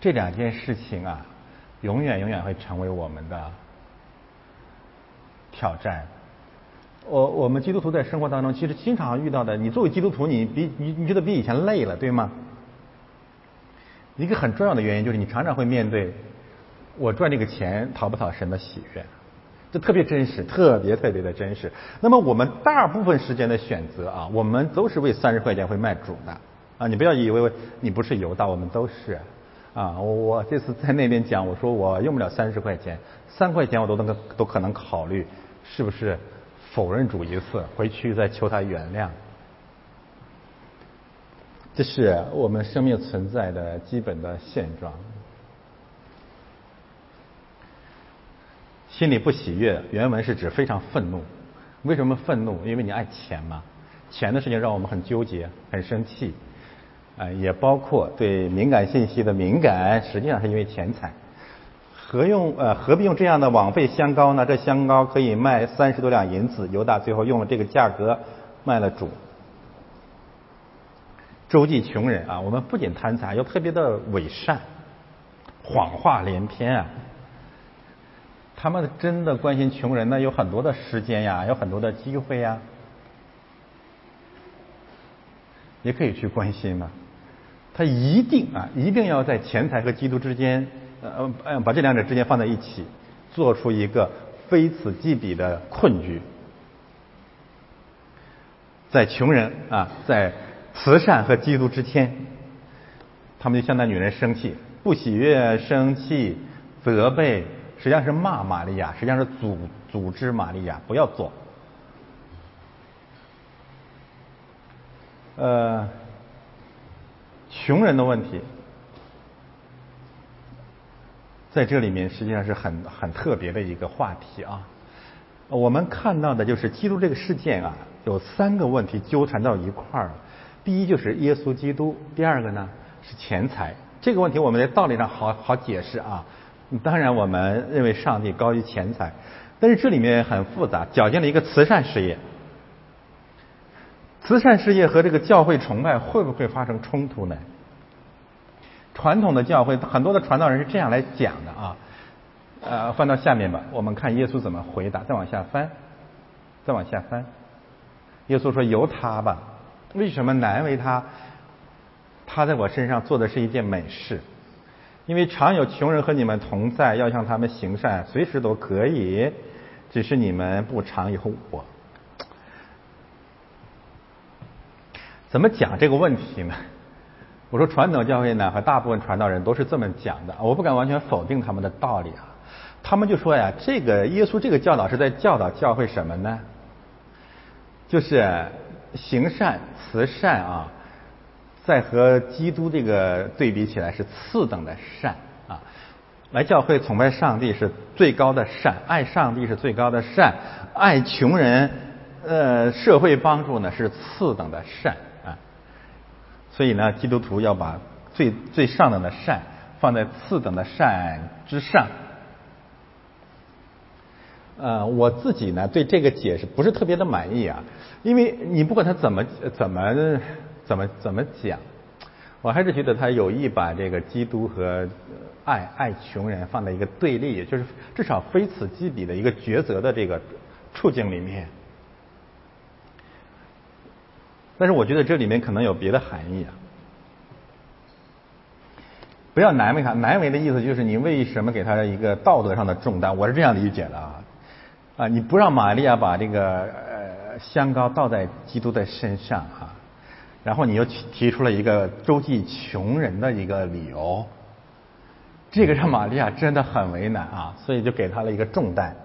这两件事情啊，永远永远会成为我们的挑战。我我们基督徒在生活当中，其实经常遇到的，你作为基督徒，你比你你觉得比以前累了，对吗？一个很重要的原因就是你常常会面对，我赚这个钱讨不讨神的喜悦，这特别真实，特别特别的真实。那么我们大部分时间的选择啊，我们都是为三十块钱会卖主的啊！你不要以为你不是犹大，我们都是啊！我我这次在那边讲，我说我用不了三十块钱，三块钱我都能都可能考虑，是不是？否认主一次，回去再求他原谅，这是我们生命存在的基本的现状。心里不喜悦，原文是指非常愤怒。为什么愤怒？因为你爱钱嘛，钱的事情让我们很纠结、很生气。啊，也包括对敏感信息的敏感，实际上是因为钱财。何用呃何必用这样的枉费香膏呢？这香膏可以卖三十多两银子，犹大最后用了这个价格卖了主。周济穷人啊，我们不仅贪财，又特别的伪善，谎话连篇啊。他们真的关心穷人呢？有很多的时间呀，有很多的机会呀，也可以去关心嘛。他一定啊，一定要在钱财和基督之间。呃呃，把这两者之间放在一起，做出一个非此即彼的困局。在穷人啊，在慈善和基督之间，他们就向那女人生气，不喜悦、生气、责备，实际上是骂玛利亚，实际上是组组织玛利亚不要做。呃，穷人的问题。在这里面实际上是很很特别的一个话题啊。我们看到的就是基督这个事件啊，有三个问题纠缠到一块儿。第一就是耶稣基督，第二个呢是钱财。这个问题我们在道理上好好解释啊。当然我们认为上帝高于钱财，但是这里面很复杂，搅进了一个慈善事业。慈善事业和这个教会崇拜会不会发生冲突呢？传统的教会很多的传道人是这样来讲的啊，呃，翻到下面吧，我们看耶稣怎么回答。再往下翻，再往下翻，耶稣说：“由他吧，为什么难为他？他在我身上做的是一件美事，因为常有穷人和你们同在，要向他们行善，随时都可以，只是你们不常有我。”怎么讲这个问题呢？我说传统教会呢，和大部分传道人都是这么讲的，我不敢完全否定他们的道理啊。他们就说呀，这个耶稣这个教导是在教导教会什么呢？就是行善、慈善啊，在和基督这个对比起来是次等的善啊。来教会崇拜上帝是最高的善，爱上帝是最高的善，爱穷人、呃社会帮助呢是次等的善。所以呢，基督徒要把最最上等的善放在次等的善之上。呃，我自己呢对这个解释不是特别的满意啊，因为你不管他怎么怎么怎么怎么讲，我还是觉得他有意把这个基督和爱爱穷人放在一个对立，也就是至少非此即彼的一个抉择的这个处境里面。但是我觉得这里面可能有别的含义啊！不要难为他，难为的意思就是你为什么给他一个道德上的重担？我是这样理解的啊！啊，你不让玛利亚把这个呃香膏倒在基督的身上啊，然后你又提出了一个周济穷人的一个理由，这个让玛利亚真的很为难啊，所以就给他了一个重担，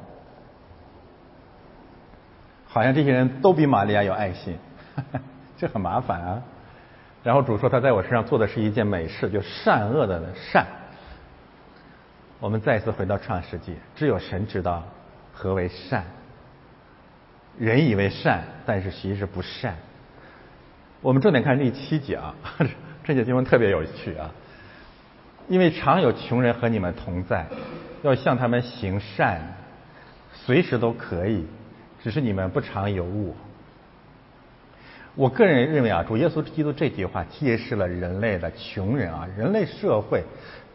好像这些人都比玛利亚有爱心。[laughs] 这很麻烦啊！然后主说他在我身上做的是一件美事，就善恶的善。我们再次回到创世纪，只有神知道何为善。人以为善，但是其实不善。我们重点看第七节啊，[laughs] 这节经文特别有趣啊，因为常有穷人和你们同在，要向他们行善，随时都可以，只是你们不常有我。我个人认为啊，主耶稣基督这句话揭示了人类的穷人啊，人类社会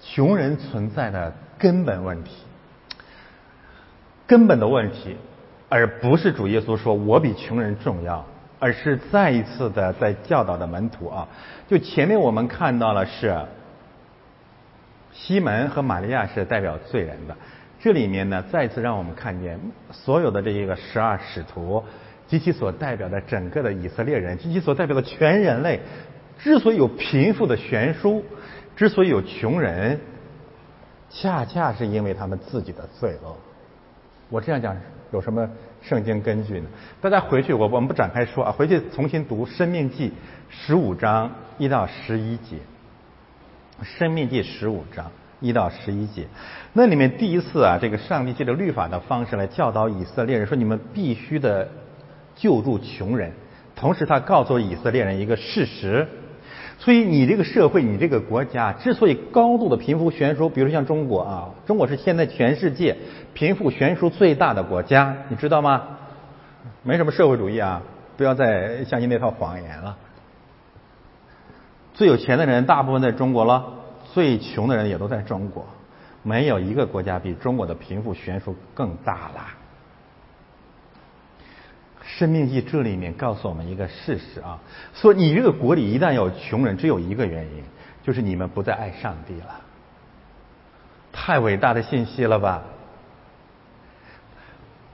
穷人存在的根本问题。根本的问题而不是主耶稣说我比穷人重要，而是再一次的在教导的门徒啊。就前面我们看到了是西门和玛利亚是代表罪人的，这里面呢再次让我们看见所有的这一个十二使徒及其所代表的整个的以色列人及其所代表的全人类，之所以有贫富的悬殊，之所以有穷人，恰恰是因为他们自己的罪恶。我这样讲有什么圣经根据呢？大家回去我我们不展开说啊，回去重新读《生命记》十五章一到十一节，《生命记》十五章一到十一节，那里面第一次啊，这个上帝借着律法的方式来教导以色列人，说你们必须的救助穷人，同时他告诉以色列人一个事实。所以你这个社会，你这个国家之所以高度的贫富悬殊，比如像中国啊，中国是现在全世界贫富悬殊最大的国家，你知道吗？没什么社会主义啊，不要再相信那套谎言了。最有钱的人大部分在中国了，最穷的人也都在中国，没有一个国家比中国的贫富悬殊更大了。生命记这里面告诉我们一个事实啊，说你这个国里一旦有穷人，只有一个原因，就是你们不再爱上帝了。太伟大的信息了吧？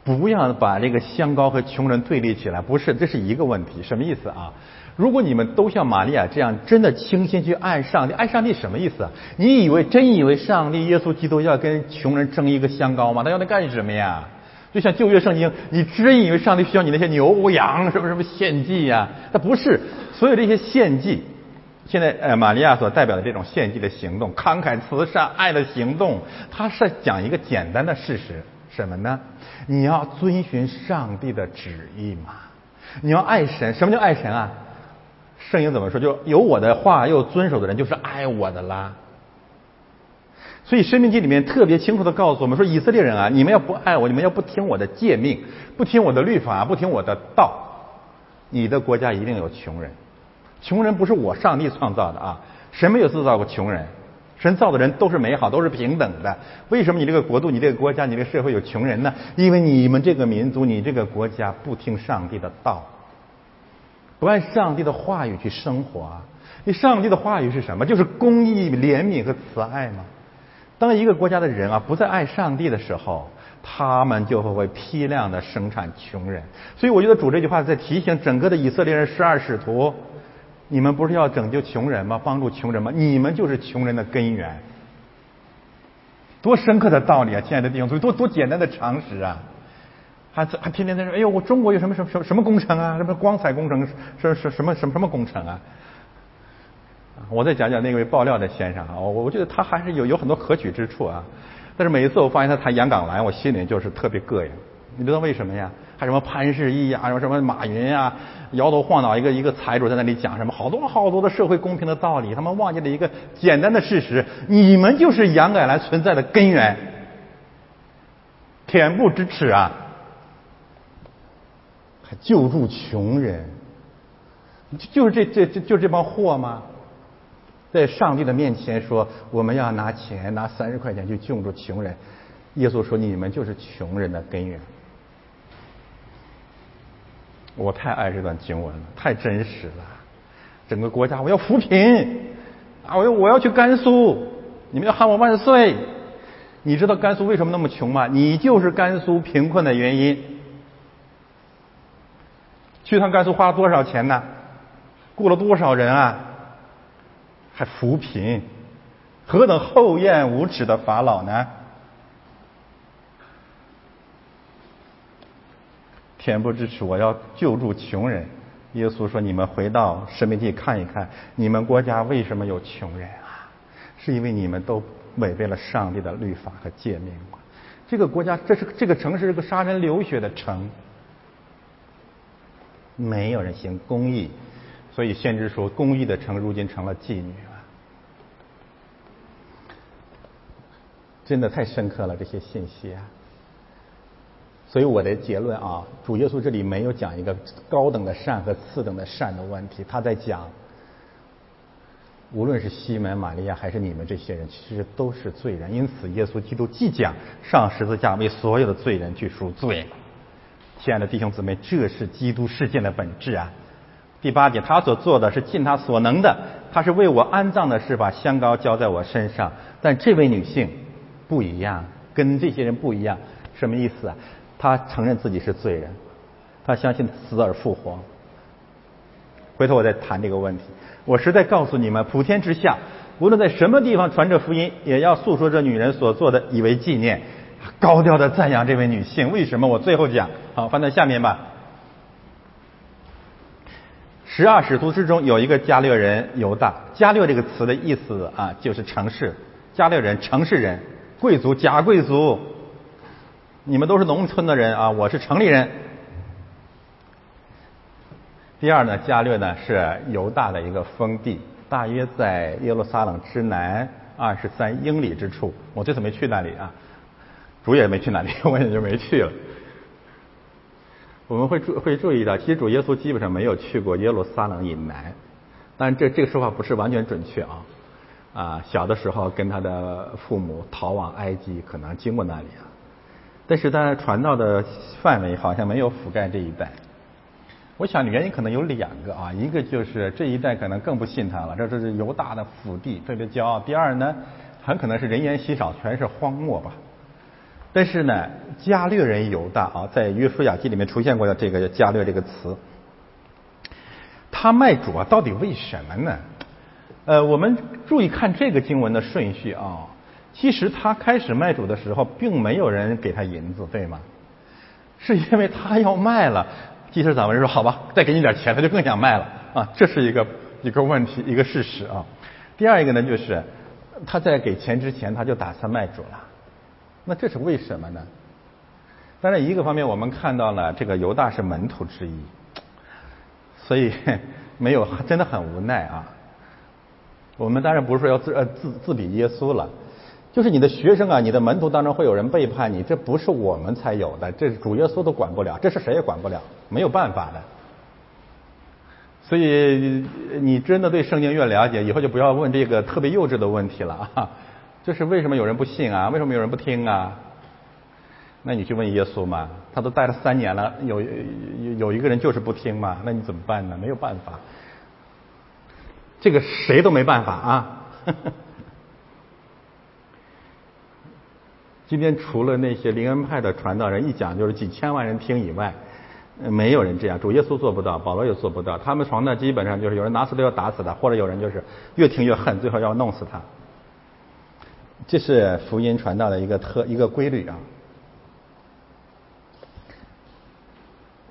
不要把这个香膏和穷人对立起来，不是，这是一个问题。什么意思啊？如果你们都像玛利亚这样，真的倾心去爱上帝，爱上帝什么意思啊？你以为真以为上帝耶稣基督要跟穷人争一个香膏吗？他要那干什么呀？就像旧约圣经，你真以为上帝需要你那些牛羊什么什么献祭呀？他不是，所有这些献祭，现在呃玛利亚所代表的这种献祭的行动，慷慨慈善爱的行动，它是讲一个简单的事实，什么呢？你要遵循上帝的旨意嘛？你要爱神，什么叫爱神啊？圣经怎么说？就有我的话又遵守的人，就是爱我的啦。所以《生命记》里面特别清楚的告诉我们说：以色列人啊，你们要不爱我，你们要不听我的诫命，不听我的律法，不听我的道，你的国家一定有穷人。穷人不是我上帝创造的啊，神没有制造过穷人，神造的人都是美好，都是平等的。为什么你这个国度、你这个国家、你这个社会有穷人呢？因为你们这个民族、你这个国家不听上帝的道，不按上帝的话语去生活。啊你上帝的话语是什么？就是公义、怜悯和慈爱吗？当一个国家的人啊不再爱上帝的时候，他们就会会批量的生产穷人。所以我觉得主这句话在提醒整个的以色列人十二使徒：你们不是要拯救穷人吗？帮助穷人吗？你们就是穷人的根源。多深刻的道理啊，亲爱的弟兄！所以多多简单的常识啊，还还天天在说：哎呦，我中国有什么什么什么什么工程啊？什么光彩工程？什什什么什么什么工程啊？我再讲讲那位爆料的先生啊，我我觉得他还是有有很多可取之处啊。但是每一次我发现他谈杨港蓝，我心里就是特别膈应。你知道为什么呀？还什么潘石屹呀，什么什么马云啊，摇头晃脑一个一个财主在那里讲什么好多好多的社会公平的道理，他们忘记了一个简单的事实：你们就是杨改兰存在的根源，恬不知耻啊！还救助穷人，就是这这这就这帮货吗？在上帝的面前说，我们要拿钱，拿三十块钱去救助穷人。耶稣说，你们就是穷人的根源。我太爱这段经文了，太真实了。整个国家，我要扶贫啊！我要我要去甘肃，你们要喊我万岁。你知道甘肃为什么那么穷吗？你就是甘肃贫困的原因。去趟甘肃花了多少钱呢？雇了多少人啊？还扶贫，何等厚颜无耻的法老呢？恬不知耻！我要救助穷人。耶稣说：“你们回到生命地看一看，你们国家为什么有穷人啊？是因为你们都违背了上帝的律法和诫命吗？这个国家，这是这个城市是个杀人流血的城，没有人行公义。”所以先知说，公益的城如今成了妓女了，真的太深刻了这些信息啊！所以我的结论啊，主耶稣这里没有讲一个高等的善和次等的善的问题，他在讲，无论是西门、玛利亚还是你们这些人，其实都是罪人。因此，耶稣基督既讲上十字架为所有的罪人去赎罪，亲爱的弟兄姊妹，这是基督事件的本质啊。第八点，他所做的是尽他所能的，他是为我安葬的事把香膏浇在我身上。但这位女性不一样，跟这些人不一样，什么意思啊？她承认自己是罪人，她相信死而复活。回头我再谈这个问题。我实在告诉你们，普天之下，无论在什么地方传这福音，也要诉说这女人所做的，以为纪念。高调的赞扬这位女性，为什么？我最后讲。好，翻到下面吧。十二使徒之中有一个加略人犹大。加略这个词的意思啊，就是城市。加略人，城市人，贵族，假贵族。你们都是农村的人啊，我是城里人。第二呢，加略呢是犹大的一个封地，大约在耶路撒冷之南二十三英里之处。我这次没去那里啊。主也没去那里，[laughs] 我也就没去了。我们会注会注意到，其实主耶稣基本上没有去过耶路撒冷以南，但这这个说法不是完全准确啊。啊，小的时候跟他的父母逃往埃及，可能经过那里啊。但是他传道的范围好像没有覆盖这一带。我想原因可能有两个啊，一个就是这一带可能更不信他了，这这是犹大的腹地，特别骄傲。第二呢，很可能是人烟稀少，全是荒漠吧。但是呢，加略人犹大啊，在约书亚记里面出现过的这个加略这个词，他卖主啊，到底为什么呢？呃，我们注意看这个经文的顺序啊，其实他开始卖主的时候，并没有人给他银子，对吗？是因为他要卖了，祭司长们说好吧，再给你点钱，他就更想卖了啊，这是一个一个问题，一个事实啊。第二一个呢，就是他在给钱之前，他就打算卖主了。那这是为什么呢？当然，一个方面我们看到了这个犹大是门徒之一，所以没有真的很无奈啊。我们当然不是说要自呃自自比耶稣了，就是你的学生啊，你的门徒当中会有人背叛你，这不是我们才有的，这是主耶稣都管不了，这是谁也管不了，没有办法的。所以你真的对圣经越了解，以后就不要问这个特别幼稚的问题了啊。就是为什么有人不信啊？为什么有人不听啊？那你去问耶稣嘛，他都待了三年了，有有有一个人就是不听嘛，那你怎么办呢？没有办法，这个谁都没办法啊。[laughs] 今天除了那些灵恩派的传道人一讲就是几千万人听以外，没有人这样。主耶稣做不到，保罗也做不到。他们传的基本上就是有人拿死都要打死他，或者有人就是越听越恨，最后要弄死他。这是福音传道的一个特一个规律啊。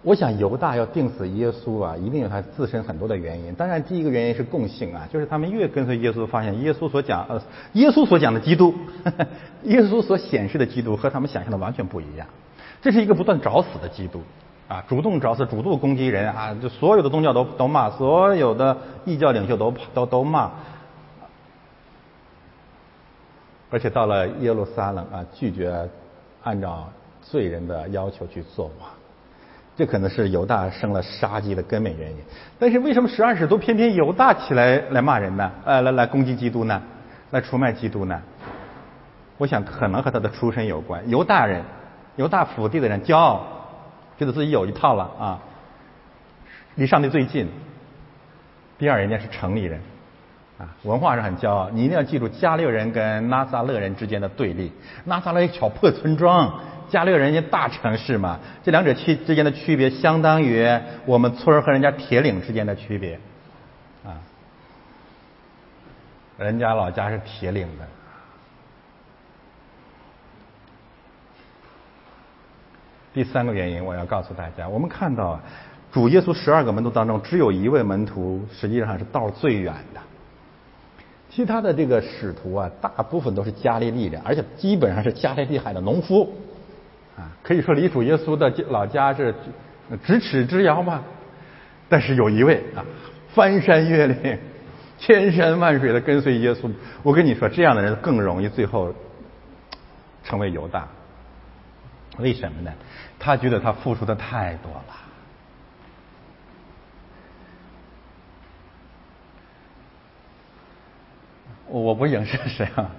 我想犹大要定死耶稣啊，一定有他自身很多的原因。当然，第一个原因是共性啊，就是他们越跟随耶稣，发现耶稣所讲呃，耶稣所讲的基督，[laughs] 耶稣所显示的基督和他们想象的完全不一样。这是一个不断找死的基督啊，主动找死，主动攻击人啊，就所有的宗教都都骂，所有的异教领袖都都都骂。而且到了耶路撒冷啊，拒绝按照罪人的要求去做王，这可能是犹大生了杀机的根本原因。但是为什么十二使徒偏偏犹大起来来骂人呢？呃，来来攻击基督呢？来出卖基督呢？我想可能和他的出身有关。犹大人，犹大府地的人骄傲，觉得自己有一套了啊，离上帝最近。第二，人家是城里人。啊文化上很骄傲，你一定要记住加略人跟拉萨勒人之间的对立。拉萨勒一小破村庄，加略人家大城市嘛，这两者区之间的区别，相当于我们村和人家铁岭之间的区别。啊，人家老家是铁岭的。第三个原因，我要告诉大家，我们看到主耶稣十二个门徒当中，只有一位门徒实际上是道最远的。其他的这个使徒啊，大部分都是加利利人，而且基本上是加利利海的农夫，啊，可以说离主耶稣的老家是咫尺之遥吧。但是有一位啊，翻山越岭、千山万水的跟随耶稣，我跟你说，这样的人更容易最后成为犹大。为什么呢？他觉得他付出的太多了。我不影射谁啊，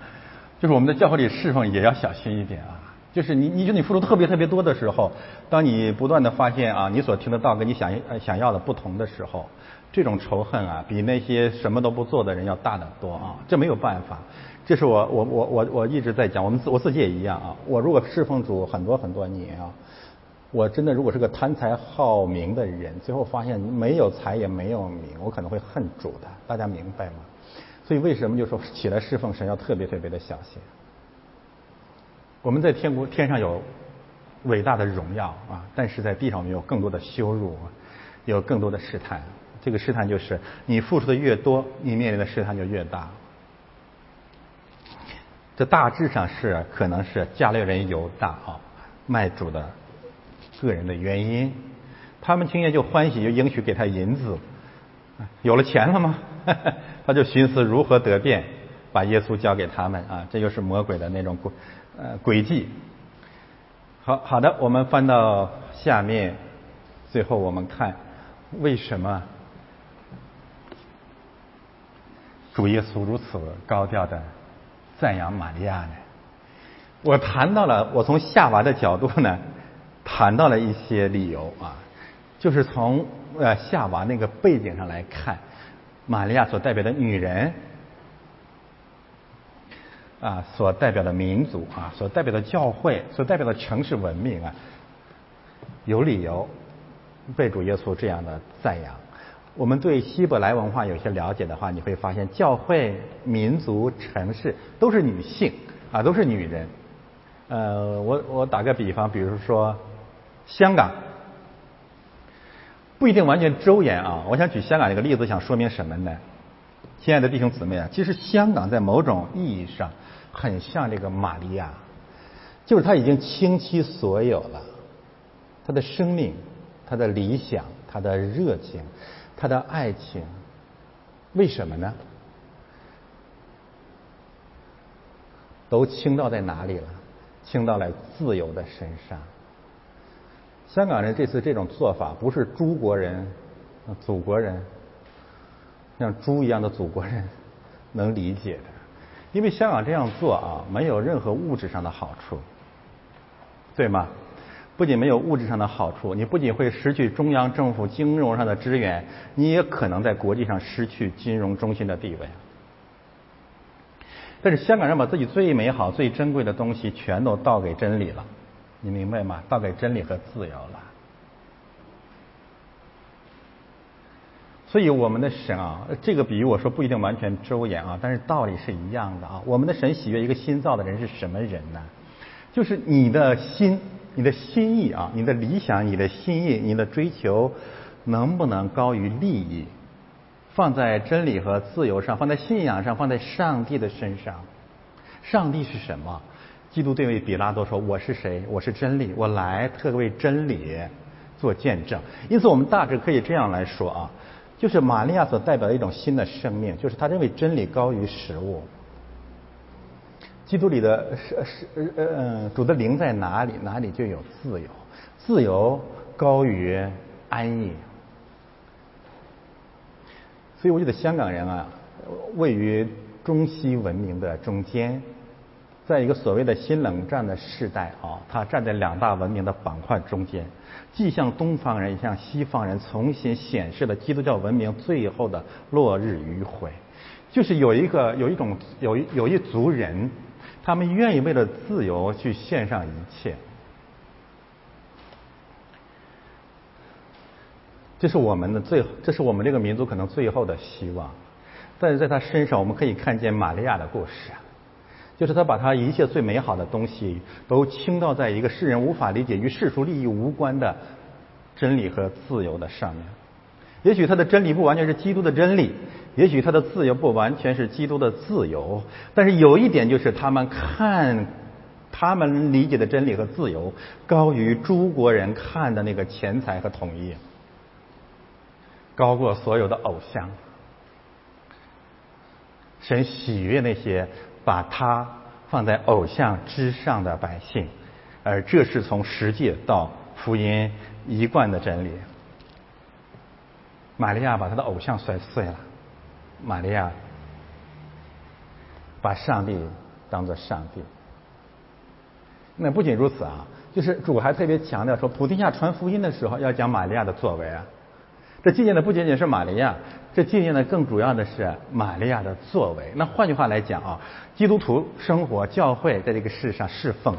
就是我们的教会里侍奉也要小心一点啊。就是你，你觉得你付出特别特别多的时候，当你不断的发现啊，你所听的道跟你想想要的不同的时候，这种仇恨啊，比那些什么都不做的人要大得多啊。这没有办法，这是我我我我我一直在讲，我们自我自己也一样啊。我如果侍奉主很多很多年啊，我真的如果是个贪财好名的人，最后发现没有财也没有名，我可能会恨主的。大家明白吗？所以为什么就说起来侍奉神要特别特别的小心？我们在天国天上有伟大的荣耀啊，但是在地上我们有更多的羞辱，有更多的试探。这个试探就是你付出的越多，你面临的试探就越大。这大致上是可能是加略人犹大啊卖主的个人的原因，他们情愿就欢喜就应许给他银子，有了钱了吗？他就寻思如何得便把耶稣交给他们啊，这就是魔鬼的那种。呃，轨迹。好好的，我们翻到下面，最后我们看为什么主耶稣如此高调的赞扬玛利亚呢？我谈到了，我从夏娃的角度呢，谈到了一些理由啊，就是从呃夏娃那个背景上来看，玛利亚所代表的女人。啊，所代表的民族啊，所代表的教会，所代表的城市文明啊，有理由被主耶稣这样的赞扬。我们对希伯来文化有些了解的话，你会发现教会、民族、城市都是女性啊，都是女人。呃，我我打个比方，比如说香港，不一定完全周延啊。我想举香港这个例子，想说明什么呢？亲爱的弟兄姊妹啊，其实香港在某种意义上。很像这个玛利亚，就是他已经倾其所有了，他的生命、他的理想、他的热情、他的爱情，为什么呢？都倾倒在哪里了？倾倒在自由的身上。香港人这次这种做法，不是诸国人、祖国人，像猪一样的祖国人能理解的。因为香港这样做啊，没有任何物质上的好处，对吗？不仅没有物质上的好处，你不仅会失去中央政府金融上的支援，你也可能在国际上失去金融中心的地位。但是香港人把自己最美好、最珍贵的东西全都倒给真理了，你明白吗？倒给真理和自由了。所以我们的神啊，这个比喻我说不一定完全周延啊，但是道理是一样的啊。我们的神喜悦一个新造的人是什么人呢？就是你的心、你的心意啊，你的理想、你的心意、你的追求，能不能高于利益？放在真理和自由上，放在信仰上，放在上帝的身上。上帝是什么？基督对位比拉多说：“我是谁？我是真理，我来特为真理做见证。”因此，我们大致可以这样来说啊。就是玛利亚所代表的一种新的生命，就是他认为真理高于食物。基督里的是是呃呃主的灵在哪里，哪里就有自由，自由高于安逸。所以我觉得香港人啊，位于中西文明的中间。在一个所谓的新冷战的时代啊，他站在两大文明的板块中间，既向东方人，也向西方人重新显示了基督教文明最后的落日余晖。就是有一个有一种有一有一族人，他们愿意为了自由去献上一切。这是我们的最，这是我们这个民族可能最后的希望。但是在他身上，我们可以看见玛利亚的故事。就是他把他一切最美好的东西都倾倒在一个世人无法理解、与世俗利益无关的真理和自由的上面。也许他的真理不完全是基督的真理，也许他的自由不完全是基督的自由。但是有一点就是，他们看他们理解的真理和自由高于诸国人看的那个钱财和统一，高过所有的偶像。神喜悦那些。把它放在偶像之上的百姓，而这是从实际到福音一贯的真理。玛利亚把他的偶像摔碎了，玛利亚把上帝当做上帝。那不仅如此啊，就是主还特别强调说，普天下传福音的时候要讲玛利亚的作为啊。这纪念的不仅仅是玛利亚，这纪念的更主要的是玛利亚的作为。那换句话来讲啊，基督徒生活、教会在这个世上侍奉，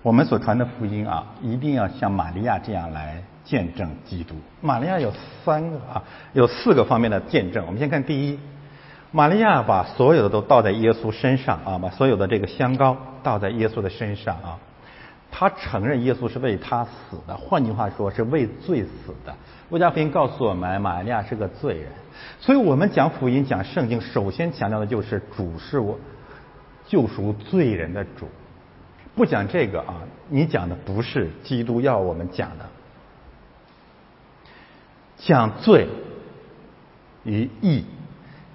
我们所传的福音啊，一定要像玛利亚这样来见证基督。玛利亚有三个啊，有四个方面的见证。我们先看第一，玛利亚把所有的都倒在耶稣身上啊，把所有的这个香膏倒在耶稣的身上啊。他承认耶稣是为他死的，换句话说是为罪死的。路加福音告诉我们，玛利亚是个罪人，所以我们讲福音、讲圣经，首先强调的就是主是我救赎罪人的主。不讲这个啊，你讲的不是基督要我们讲的，讲罪与义，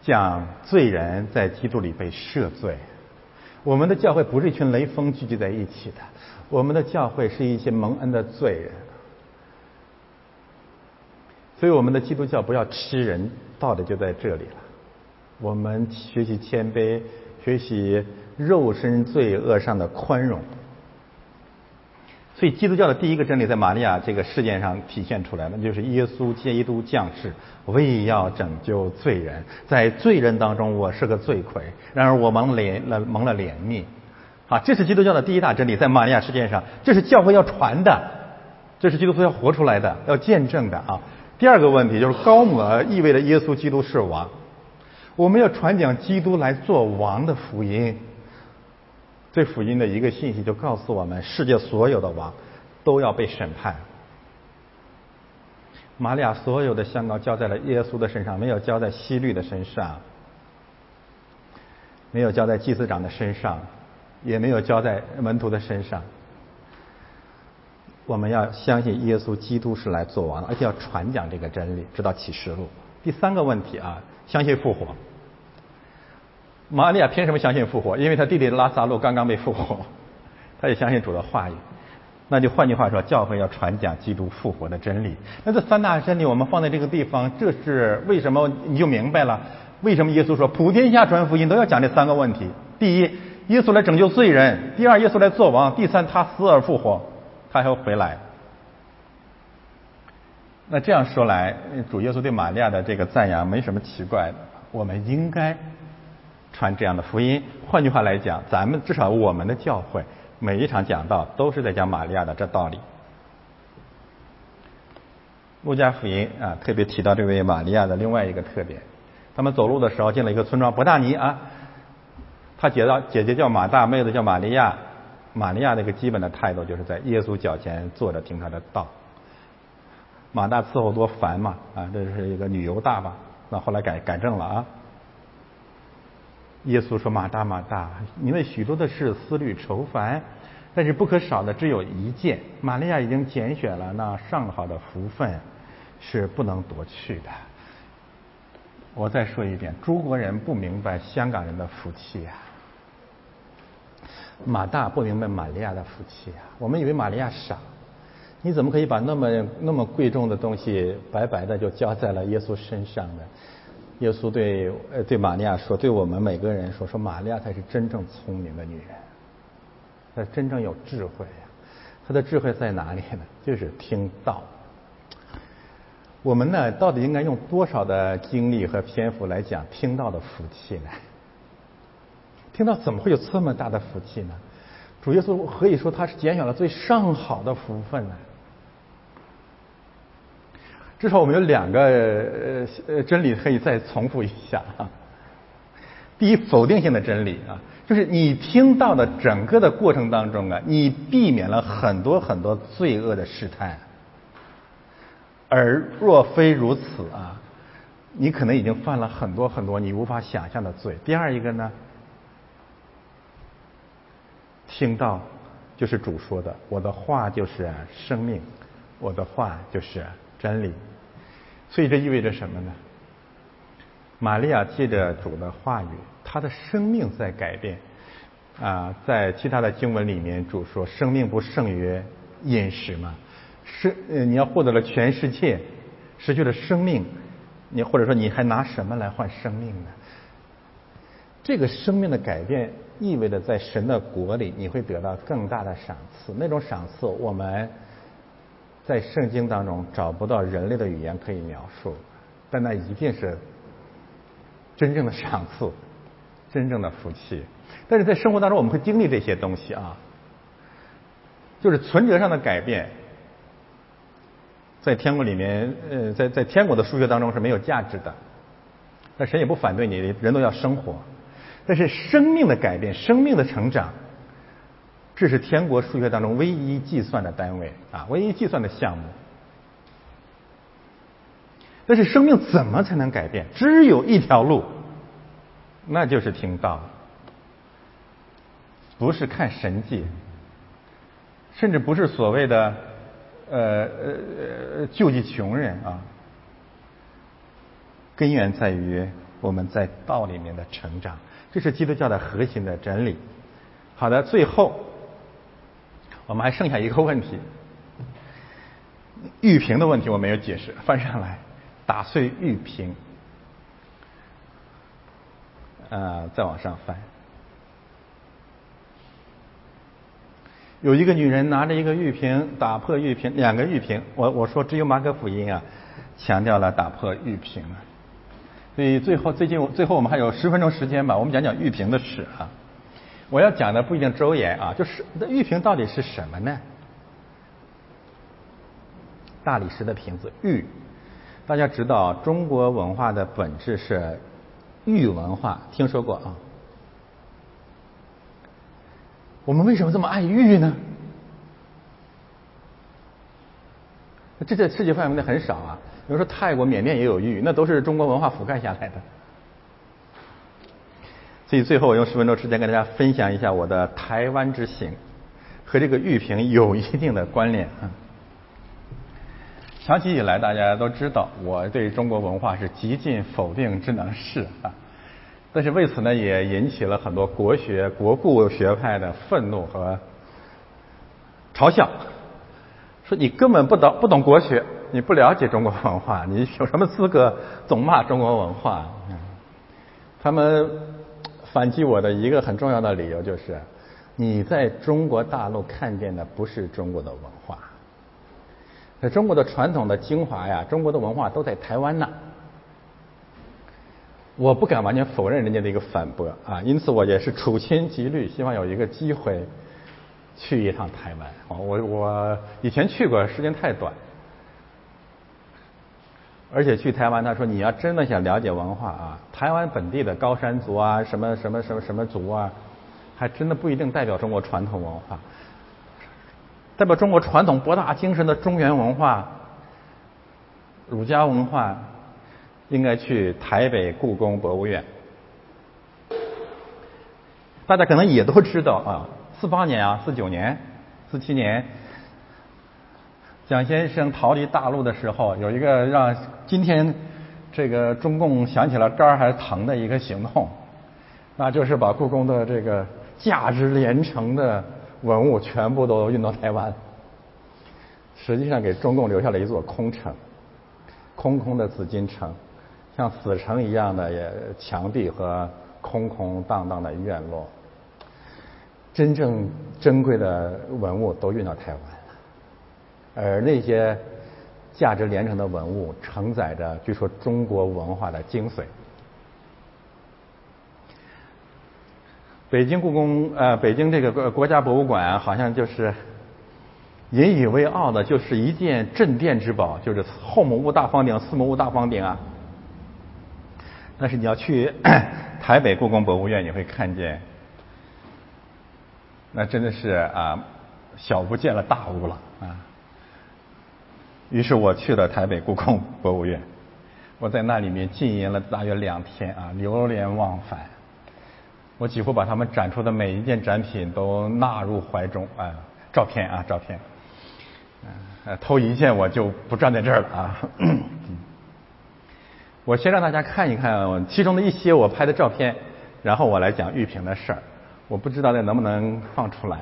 讲罪人在基督里被赦罪。我们的教会不是一群雷锋聚集在一起的。我们的教会是一些蒙恩的罪人，所以我们的基督教不要吃人，道理就在这里了。我们学习谦卑，学习肉身罪恶上的宽容。所以基督教的第一个真理在玛利亚这个事件上体现出来，那就是耶稣基督降世，为要拯救罪人，在罪人当中我是个罪魁，然而我蒙怜了蒙了怜悯。啊，这是基督教的第一大真理，在玛利亚事件上，这是教会要传的，这是基督徒要活出来的，要见证的啊。第二个问题就是高抹意味着耶稣基督是王，我们要传讲基督来做王的福音。这福音的一个信息就告诉我们，世界所有的王都要被审判。玛利亚所有的香膏浇在了耶稣的身上，没有浇在希律的身上，没有浇在祭司长的身上。也没有浇在门徒的身上。我们要相信耶稣基督是来做王，而且要传讲这个真理，直到启示录。第三个问题啊，相信复活。玛利亚凭什么相信复活？因为他弟弟拉萨路刚刚被复活，[laughs] 他也相信主的话语。那就换句话说，教会要传讲基督复活的真理。那这三大真理我们放在这个地方，这是为什么？你就明白了，为什么耶稣说普天下传福音都要讲这三个问题？第一。耶稣来拯救罪人。第二，耶稣来做王。第三，他死而复活，他还要回来。那这样说来，主耶稣对玛利亚的这个赞扬没什么奇怪的。我们应该传这样的福音。换句话来讲，咱们至少我们的教会每一场讲道都是在讲玛利亚的这道理。路加福音啊，特别提到这位玛利亚的另外一个特点。他们走路的时候进了一个村庄伯大尼啊。他姐到姐姐叫马大，妹子叫玛利亚。玛利亚那个基本的态度就是在耶稣脚前坐着听他的道。马大伺候多烦嘛啊，这是一个旅游大吧？那后来改改正了啊。耶稣说：“马大马大，你为许多的事思虑愁烦，但是不可少的只有一件。玛利亚已经拣选了那上好的福分，是不能夺去的。”我再说一遍，中国人不明白香港人的福气呀。马大不明白玛利亚的福气啊！我们以为玛利亚傻，你怎么可以把那么那么贵重的东西白白的就交在了耶稣身上呢？耶稣对呃对玛利亚说，对我们每个人说，说玛利亚才是真正聪明的女人，她真正有智慧呀。她的智慧在哪里呢？[laughs] 就是听道。我们呢，到底应该用多少的精力和篇幅来讲听到的福气呢？听到怎么会有这么大的福气呢？主耶稣何以说他是拣选了最上好的福分呢？至少我们有两个呃呃真理可以再重复一下啊。第一，否定性的真理啊，就是你听到的整个的过程当中啊，你避免了很多很多罪恶的试探，而若非如此啊，你可能已经犯了很多很多你无法想象的罪。第二一个呢？听到，就是主说的，我的话就是生命，我的话就是真理。所以这意味着什么呢？玛利亚借着主的话语，她的生命在改变。啊，在其他的经文里面，主说生命不胜于饮食吗？是，你要获得了全世界，失去了生命，你或者说你还拿什么来换生命呢？这个生命的改变。意味着在神的国里你会得到更大的赏赐。那种赏赐我们在圣经当中找不到人类的语言可以描述，但那一定是真正的赏赐，[laughs] 真正的福气。但是在生活当中我们会经历这些东西啊，就是存折上的改变。在天国里面，呃，在在天国的数学当中是没有价值的，但神也不反对你，人都要生活。但是生命的改变，生命的成长，这是天国数学当中唯一计算的单位啊，唯一计算的项目。但是生命怎么才能改变？只有一条路，那就是听道，不是看神迹，甚至不是所谓的。呃呃呃，救济穷人啊，根源在于我们在道里面的成长，这是基督教的核心的真理。好的，最后我们还剩下一个问题，玉瓶的问题我没有解释，翻上来打碎玉瓶，呃，再往上翻。有一个女人拿着一个玉瓶打破玉瓶，两个玉瓶。我我说只有马可福音啊，强调了打破玉瓶啊。所以最后最近最后我们还有十分钟时间吧，我们讲讲玉瓶的事啊。我要讲的不一定周延啊，就是那玉瓶到底是什么呢？大理石的瓶子，玉。大家知道中国文化的本质是玉文化，听说过啊？我们为什么这么爱玉呢？这在世界范围内很少啊。比如说泰国、缅甸也有玉，那都是中国文化覆盖下来的。所以最后我用十分钟时间跟大家分享一下我的台湾之行，和这个玉瓶有一定的关联啊。长期以来，大家都知道我对中国文化是极尽否定之能事啊。但是为此呢，也引起了很多国学、国故学派的愤怒和嘲笑，说你根本不懂不懂国学，你不了解中国文化，你有什么资格总骂中国文化？他们反击我的一个很重要的理由就是，你在中国大陆看见的不是中国的文化，那中国的传统的精华呀，中国的文化都在台湾呢。我不敢完全否认人家的一个反驳啊，因此我也是处心积虑，希望有一个机会去一趟台湾。我我以前去过，时间太短，而且去台湾，他说你要真的想了解文化啊，台湾本地的高山族啊，什么什么什么什么族啊，还真的不一定代表中国传统文化，代表中国传统博大精深的中原文化、儒家文化。应该去台北故宫博物院。大家可能也都知道啊，四八年啊，四九年、四七年，蒋先生逃离大陆的时候，有一个让今天这个中共想起来肝还疼的一个行动，那就是把故宫的这个价值连城的文物全部都运到台湾，实际上给中共留下了一座空城，空空的紫禁城。像死城一样的也墙壁和空空荡荡的院落，真正珍贵的文物都运到台湾了，而那些价值连城的文物承载着据说中国文化的精髓。北京故宫呃，北京这个国家博物馆好像就是引以为傲的，就是一件镇店之宝，就是后母屋大方鼎、四母屋大方鼎啊。但是你要去 [coughs] 台北故宫博物院，你会看见，那真的是啊，小巫见了大巫了啊。于是我去了台北故宫博物院，我在那里面浸淫了大约两天啊，流连忘返。我几乎把他们展出的每一件展品都纳入怀中啊，照片啊，照片。呃，偷一件我就不站在这儿了啊。[coughs] 我先让大家看一看其中的一些我拍的照片，然后我来讲玉屏的事儿。我不知道那能不能放出来，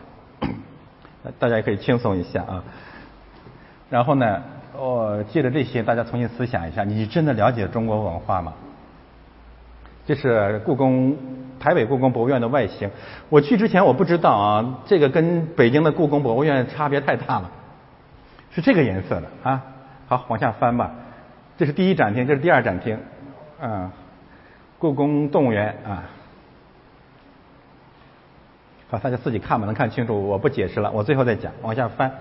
[coughs] 大家可以轻松一下啊。然后呢，我借着这些，大家重新思想一下：你真的了解中国文化吗？这是故宫台北故宫博物院的外形。我去之前我不知道啊，这个跟北京的故宫博物院差别太大了，是这个颜色的啊。好，往下翻吧。这是第一展厅，这是第二展厅，嗯，故宫动物园啊。好，大家自己看吧，能看清楚，我不解释了，我最后再讲。往下翻，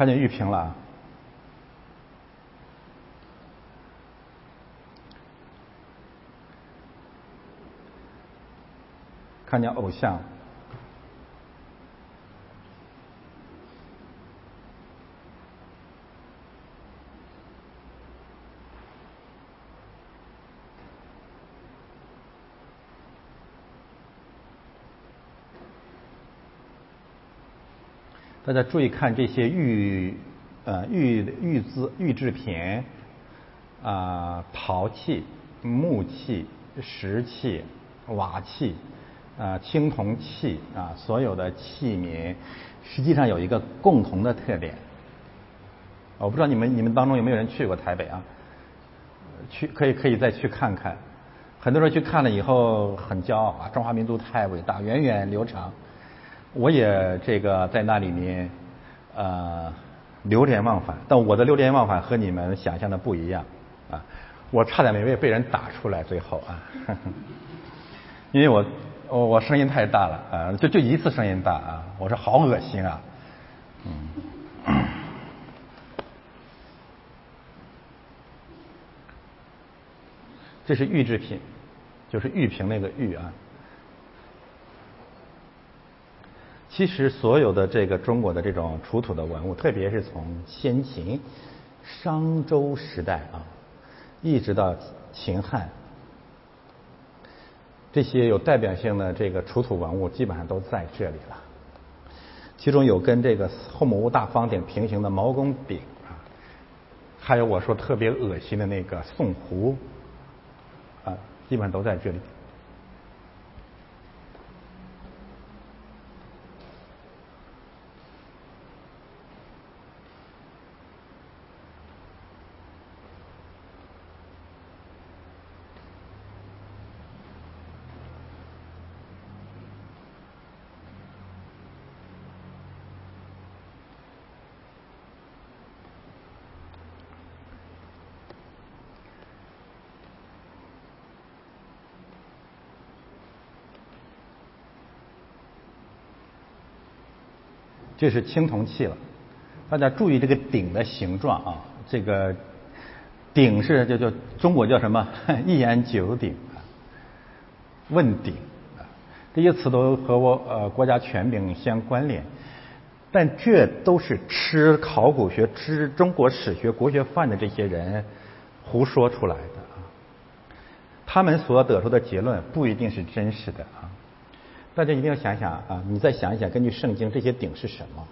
看见玉屏了。看见偶像，大家注意看这些玉呃玉玉制玉制品啊陶器、木器、石器、瓦器。啊，青铜器啊，所有的器皿实际上有一个共同的特点。我不知道你们你们当中有没有人去过台北啊？去可以可以再去看看。很多人去看了以后很骄傲啊，中华民族太伟大，源远流长。我也这个在那里面呃流连忘返，但我的流连忘返和你们想象的不一样啊。我差点没被被人打出来，最后啊，[laughs] 因为我。我我声音太大了啊，就就一次声音大啊，我说好恶心啊，嗯，这是玉制品，就是玉屏那个玉啊。其实所有的这个中国的这种出土的文物，特别是从先秦、商周时代啊，一直到秦汉。这些有代表性的这个出土文物基本上都在这里了，其中有跟这个后母戊大方鼎平行的毛公鼎啊，还有我说特别恶心的那个宋壶啊，基本上都在这里。这是青铜器了，大家注意这个鼎的形状啊，这个鼎是就就中国叫什么？[laughs] 一言九鼎问鼎啊，这些词都和我呃国家权柄相关联，但这都是吃考古学、吃中国史学、国学饭的这些人胡说出来的啊，他们所得出的结论不一定是真实的啊。大家一定要想想啊！你再想一想，根据圣经，这些鼎是什么？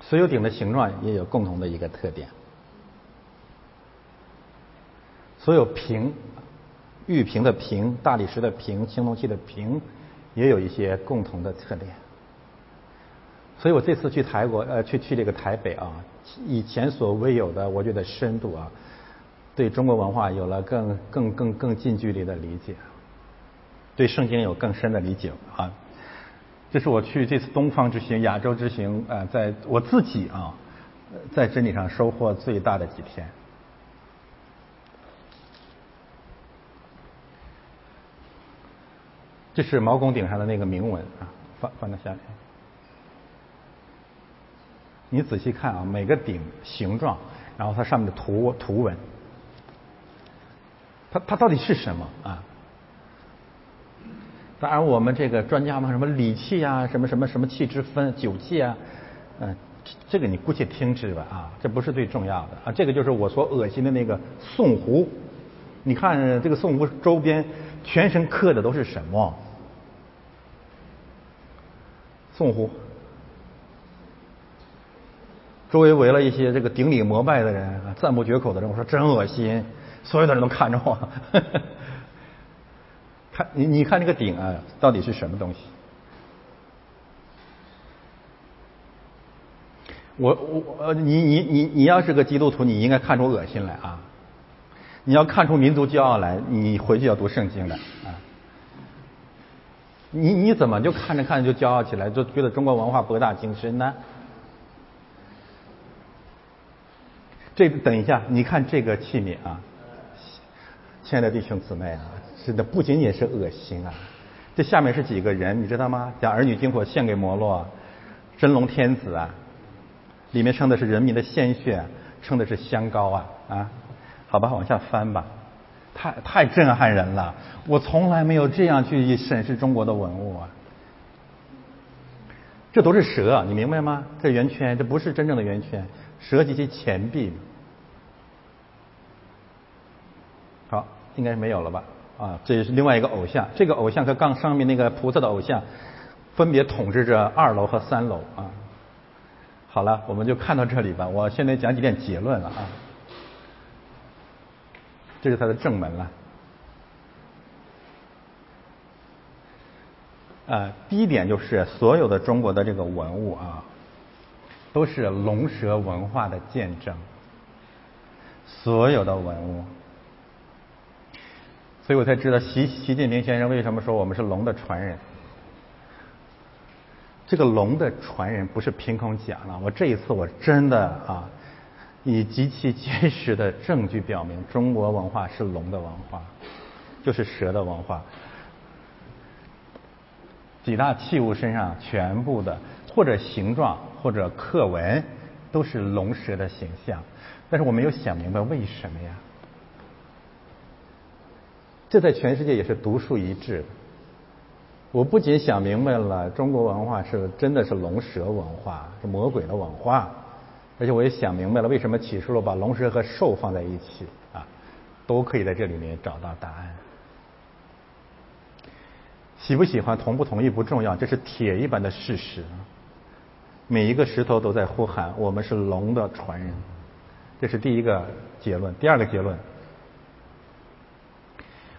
所有鼎的形状也有共同的一个特点。所有瓶，玉瓶的瓶、大理石的瓶、青铜器的瓶，也有一些共同的特点。所以我这次去台国，呃，去去这个台北啊，以前所未有的，我觉得深度啊。对中国文化有了更更更更近距离的理解，对圣经有更深的理解啊！这是我去这次东方之行、亚洲之行啊，在我自己啊，在真理上收获最大的几天。这是毛公鼎上的那个铭文啊，放放到下面。你仔细看啊，每个鼎形状，然后它上面的图图文。它它到底是什么啊？当然，我们这个专家嘛，什么理气啊，什么什么什么气之分，酒气啊，嗯，这个你姑且听之吧啊，这不是最重要的啊。这个就是我所恶心的那个宋壶。你看这个宋壶周边全身刻的都是什么？宋壶，周围围了一些这个顶礼膜拜的人，赞不绝口的人，我说真恶心。所有的人都看着我，[laughs] 看你，你看这个鼎啊，到底是什么东西？我我呃，你你你你要是个基督徒，你应该看出恶心来啊！你要看出民族骄傲来，你回去要读圣经的啊！你你怎么就看着看着就骄傲起来，就觉得中国文化博大精深呢？这等一下，你看这个器皿啊，亲爱的弟兄姊妹啊，是的，不仅仅是恶心啊，这下面是几个人，你知道吗？将儿女金火献给摩洛，真龙天子啊，里面盛的是人民的鲜血，盛的是香膏啊啊，好吧，往下翻吧，太太震撼人了，我从来没有这样去审视中国的文物啊，这都是蛇，你明白吗？这圆圈，这不是真正的圆圈。蛇及其钱币，好，应该是没有了吧？啊，这是另外一个偶像，这个偶像和杠上面那个菩萨的偶像，分别统治着二楼和三楼啊。好了，我们就看到这里吧。我现在讲几点结论了啊。这是它的正门了。啊，第一点就是所有的中国的这个文物啊。都是龙蛇文化的见证，所有的文物，所以我才知道习习近平先生为什么说我们是龙的传人。这个龙的传人不是凭空讲了，我这一次我真的啊，以极其坚实的证据表明，中国文化是龙的文化，就是蛇的文化，几大器物身上全部的。或者形状，或者刻纹，都是龙蛇的形象，但是我没有想明白为什么呀？这在全世界也是独树一帜。我不仅想明白了中国文化是真的是龙蛇文化，是魔鬼的文化，而且我也想明白了为什么启示录把龙蛇和兽放在一起啊，都可以在这里面找到答案。喜不喜欢，同不同意不重要，这是铁一般的事实。每一个石头都在呼喊：“我们是龙的传人。”这是第一个结论。第二个结论，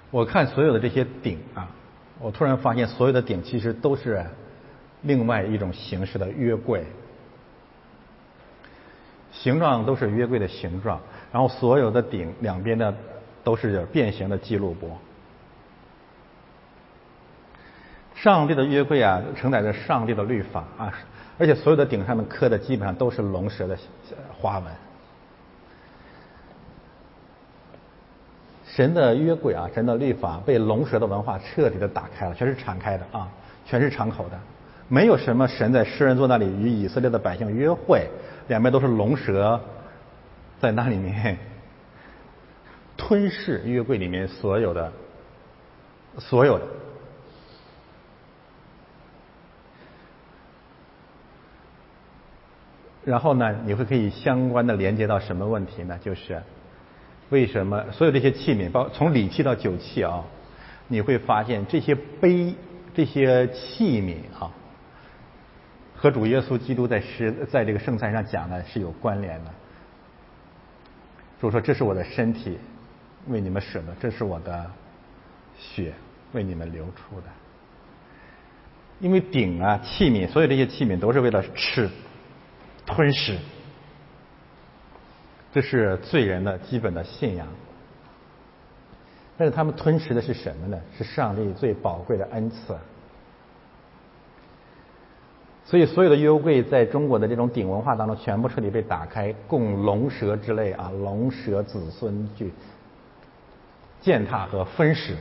我看所有的这些鼎啊，我突然发现，所有的鼎其实都是另外一种形式的约柜，形状都是约柜的形状。然后所有的顶两边的都是变形的记录簿。上帝的约柜啊，承载着上帝的律法啊。而且所有的顶上面刻的基本上都是龙蛇的花纹。神的约柜啊，神的律法被龙蛇的文化彻底的打开了，全是敞开的啊，全是敞口的，没有什么神在诗人座那里与以色列的百姓约会，两边都是龙蛇在那里面 [laughs] 吞噬约柜里面所有的所有的。然后呢，你会可以相关的连接到什么问题呢？就是为什么所有这些器皿，包从礼器到酒器啊，你会发现这些杯、这些器皿啊，和主耶稣基督在实在这个圣餐上讲的是有关联的。主说：“这是我的身体，为你们舍的；这是我的血，为你们流出的。”因为鼎啊、器皿，所有这些器皿都是为了吃。吞食，这是罪人的基本的信仰。但是他们吞噬的是什么呢？是上帝最宝贵的恩赐。所以所有的幽柜在中国的这种鼎文化当中，全部彻底被打开，供龙蛇之类啊，龙蛇子孙去践踏和分食。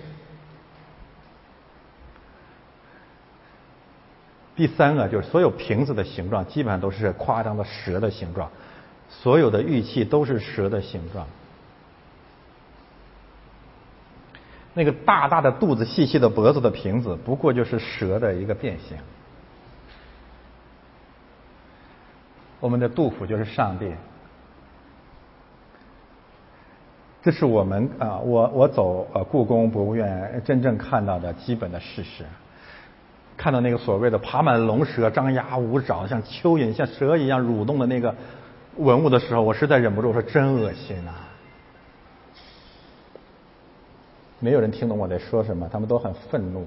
第三个就是所有瓶子的形状基本上都是夸张的蛇的形状，所有的玉器都是蛇的形状。那个大大的肚子、细细的脖子的瓶子，不过就是蛇的一个变形。我们的杜甫就是上帝，这是我们啊，我我走呃故宫博物院真正看到的基本的事实。看到那个所谓的爬满龙蛇、张牙舞爪、像蚯蚓、像蛇一样蠕动的那个文物的时候，我实在忍不住我说：“真恶心啊！”没有人听懂我在说什么，他们都很愤怒。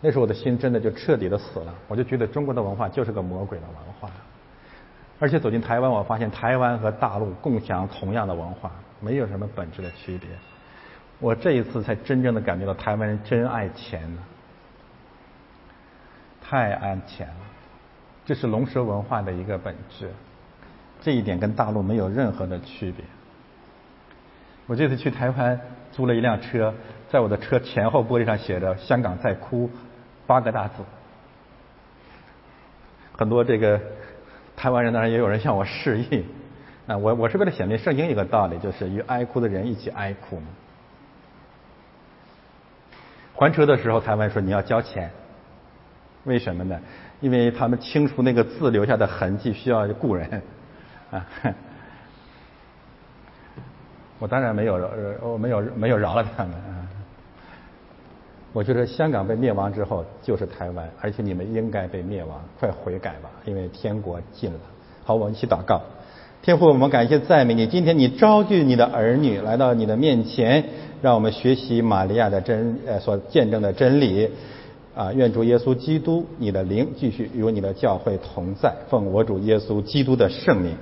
那时候我的心真的就彻底的死了，我就觉得中国的文化就是个魔鬼的文化。而且走进台湾，我发现台湾和大陆共享同样的文化，没有什么本质的区别。我这一次才真正的感觉到台湾人真爱钱呢，太爱钱了，这是龙蛇文化的一个本质，这一点跟大陆没有任何的区别。我这次去台湾租了一辆车，在我的车前后玻璃上写着“香港在哭”八个大字，很多这个。台湾人当然也有人向我示意，啊，我我是为了显明圣经一个道理，就是与爱哭的人一起哀哭嘛。还车的时候，台湾说你要交钱，为什么呢？因为他们清除那个字留下的痕迹需要雇人，啊，[laughs] 我当然没有，我没有没有饶了他们啊。我觉得香港被灭亡之后就是台湾，而且你们应该被灭亡，快悔改吧，因为天国近了。好，我们一起祷告。天父，我们感谢赞美你。今天你招聚你的儿女来到你的面前，让我们学习玛利亚的真呃所见证的真理。啊，愿主耶稣基督你的灵继续与你的教会同在。奉我主耶稣基督的圣名。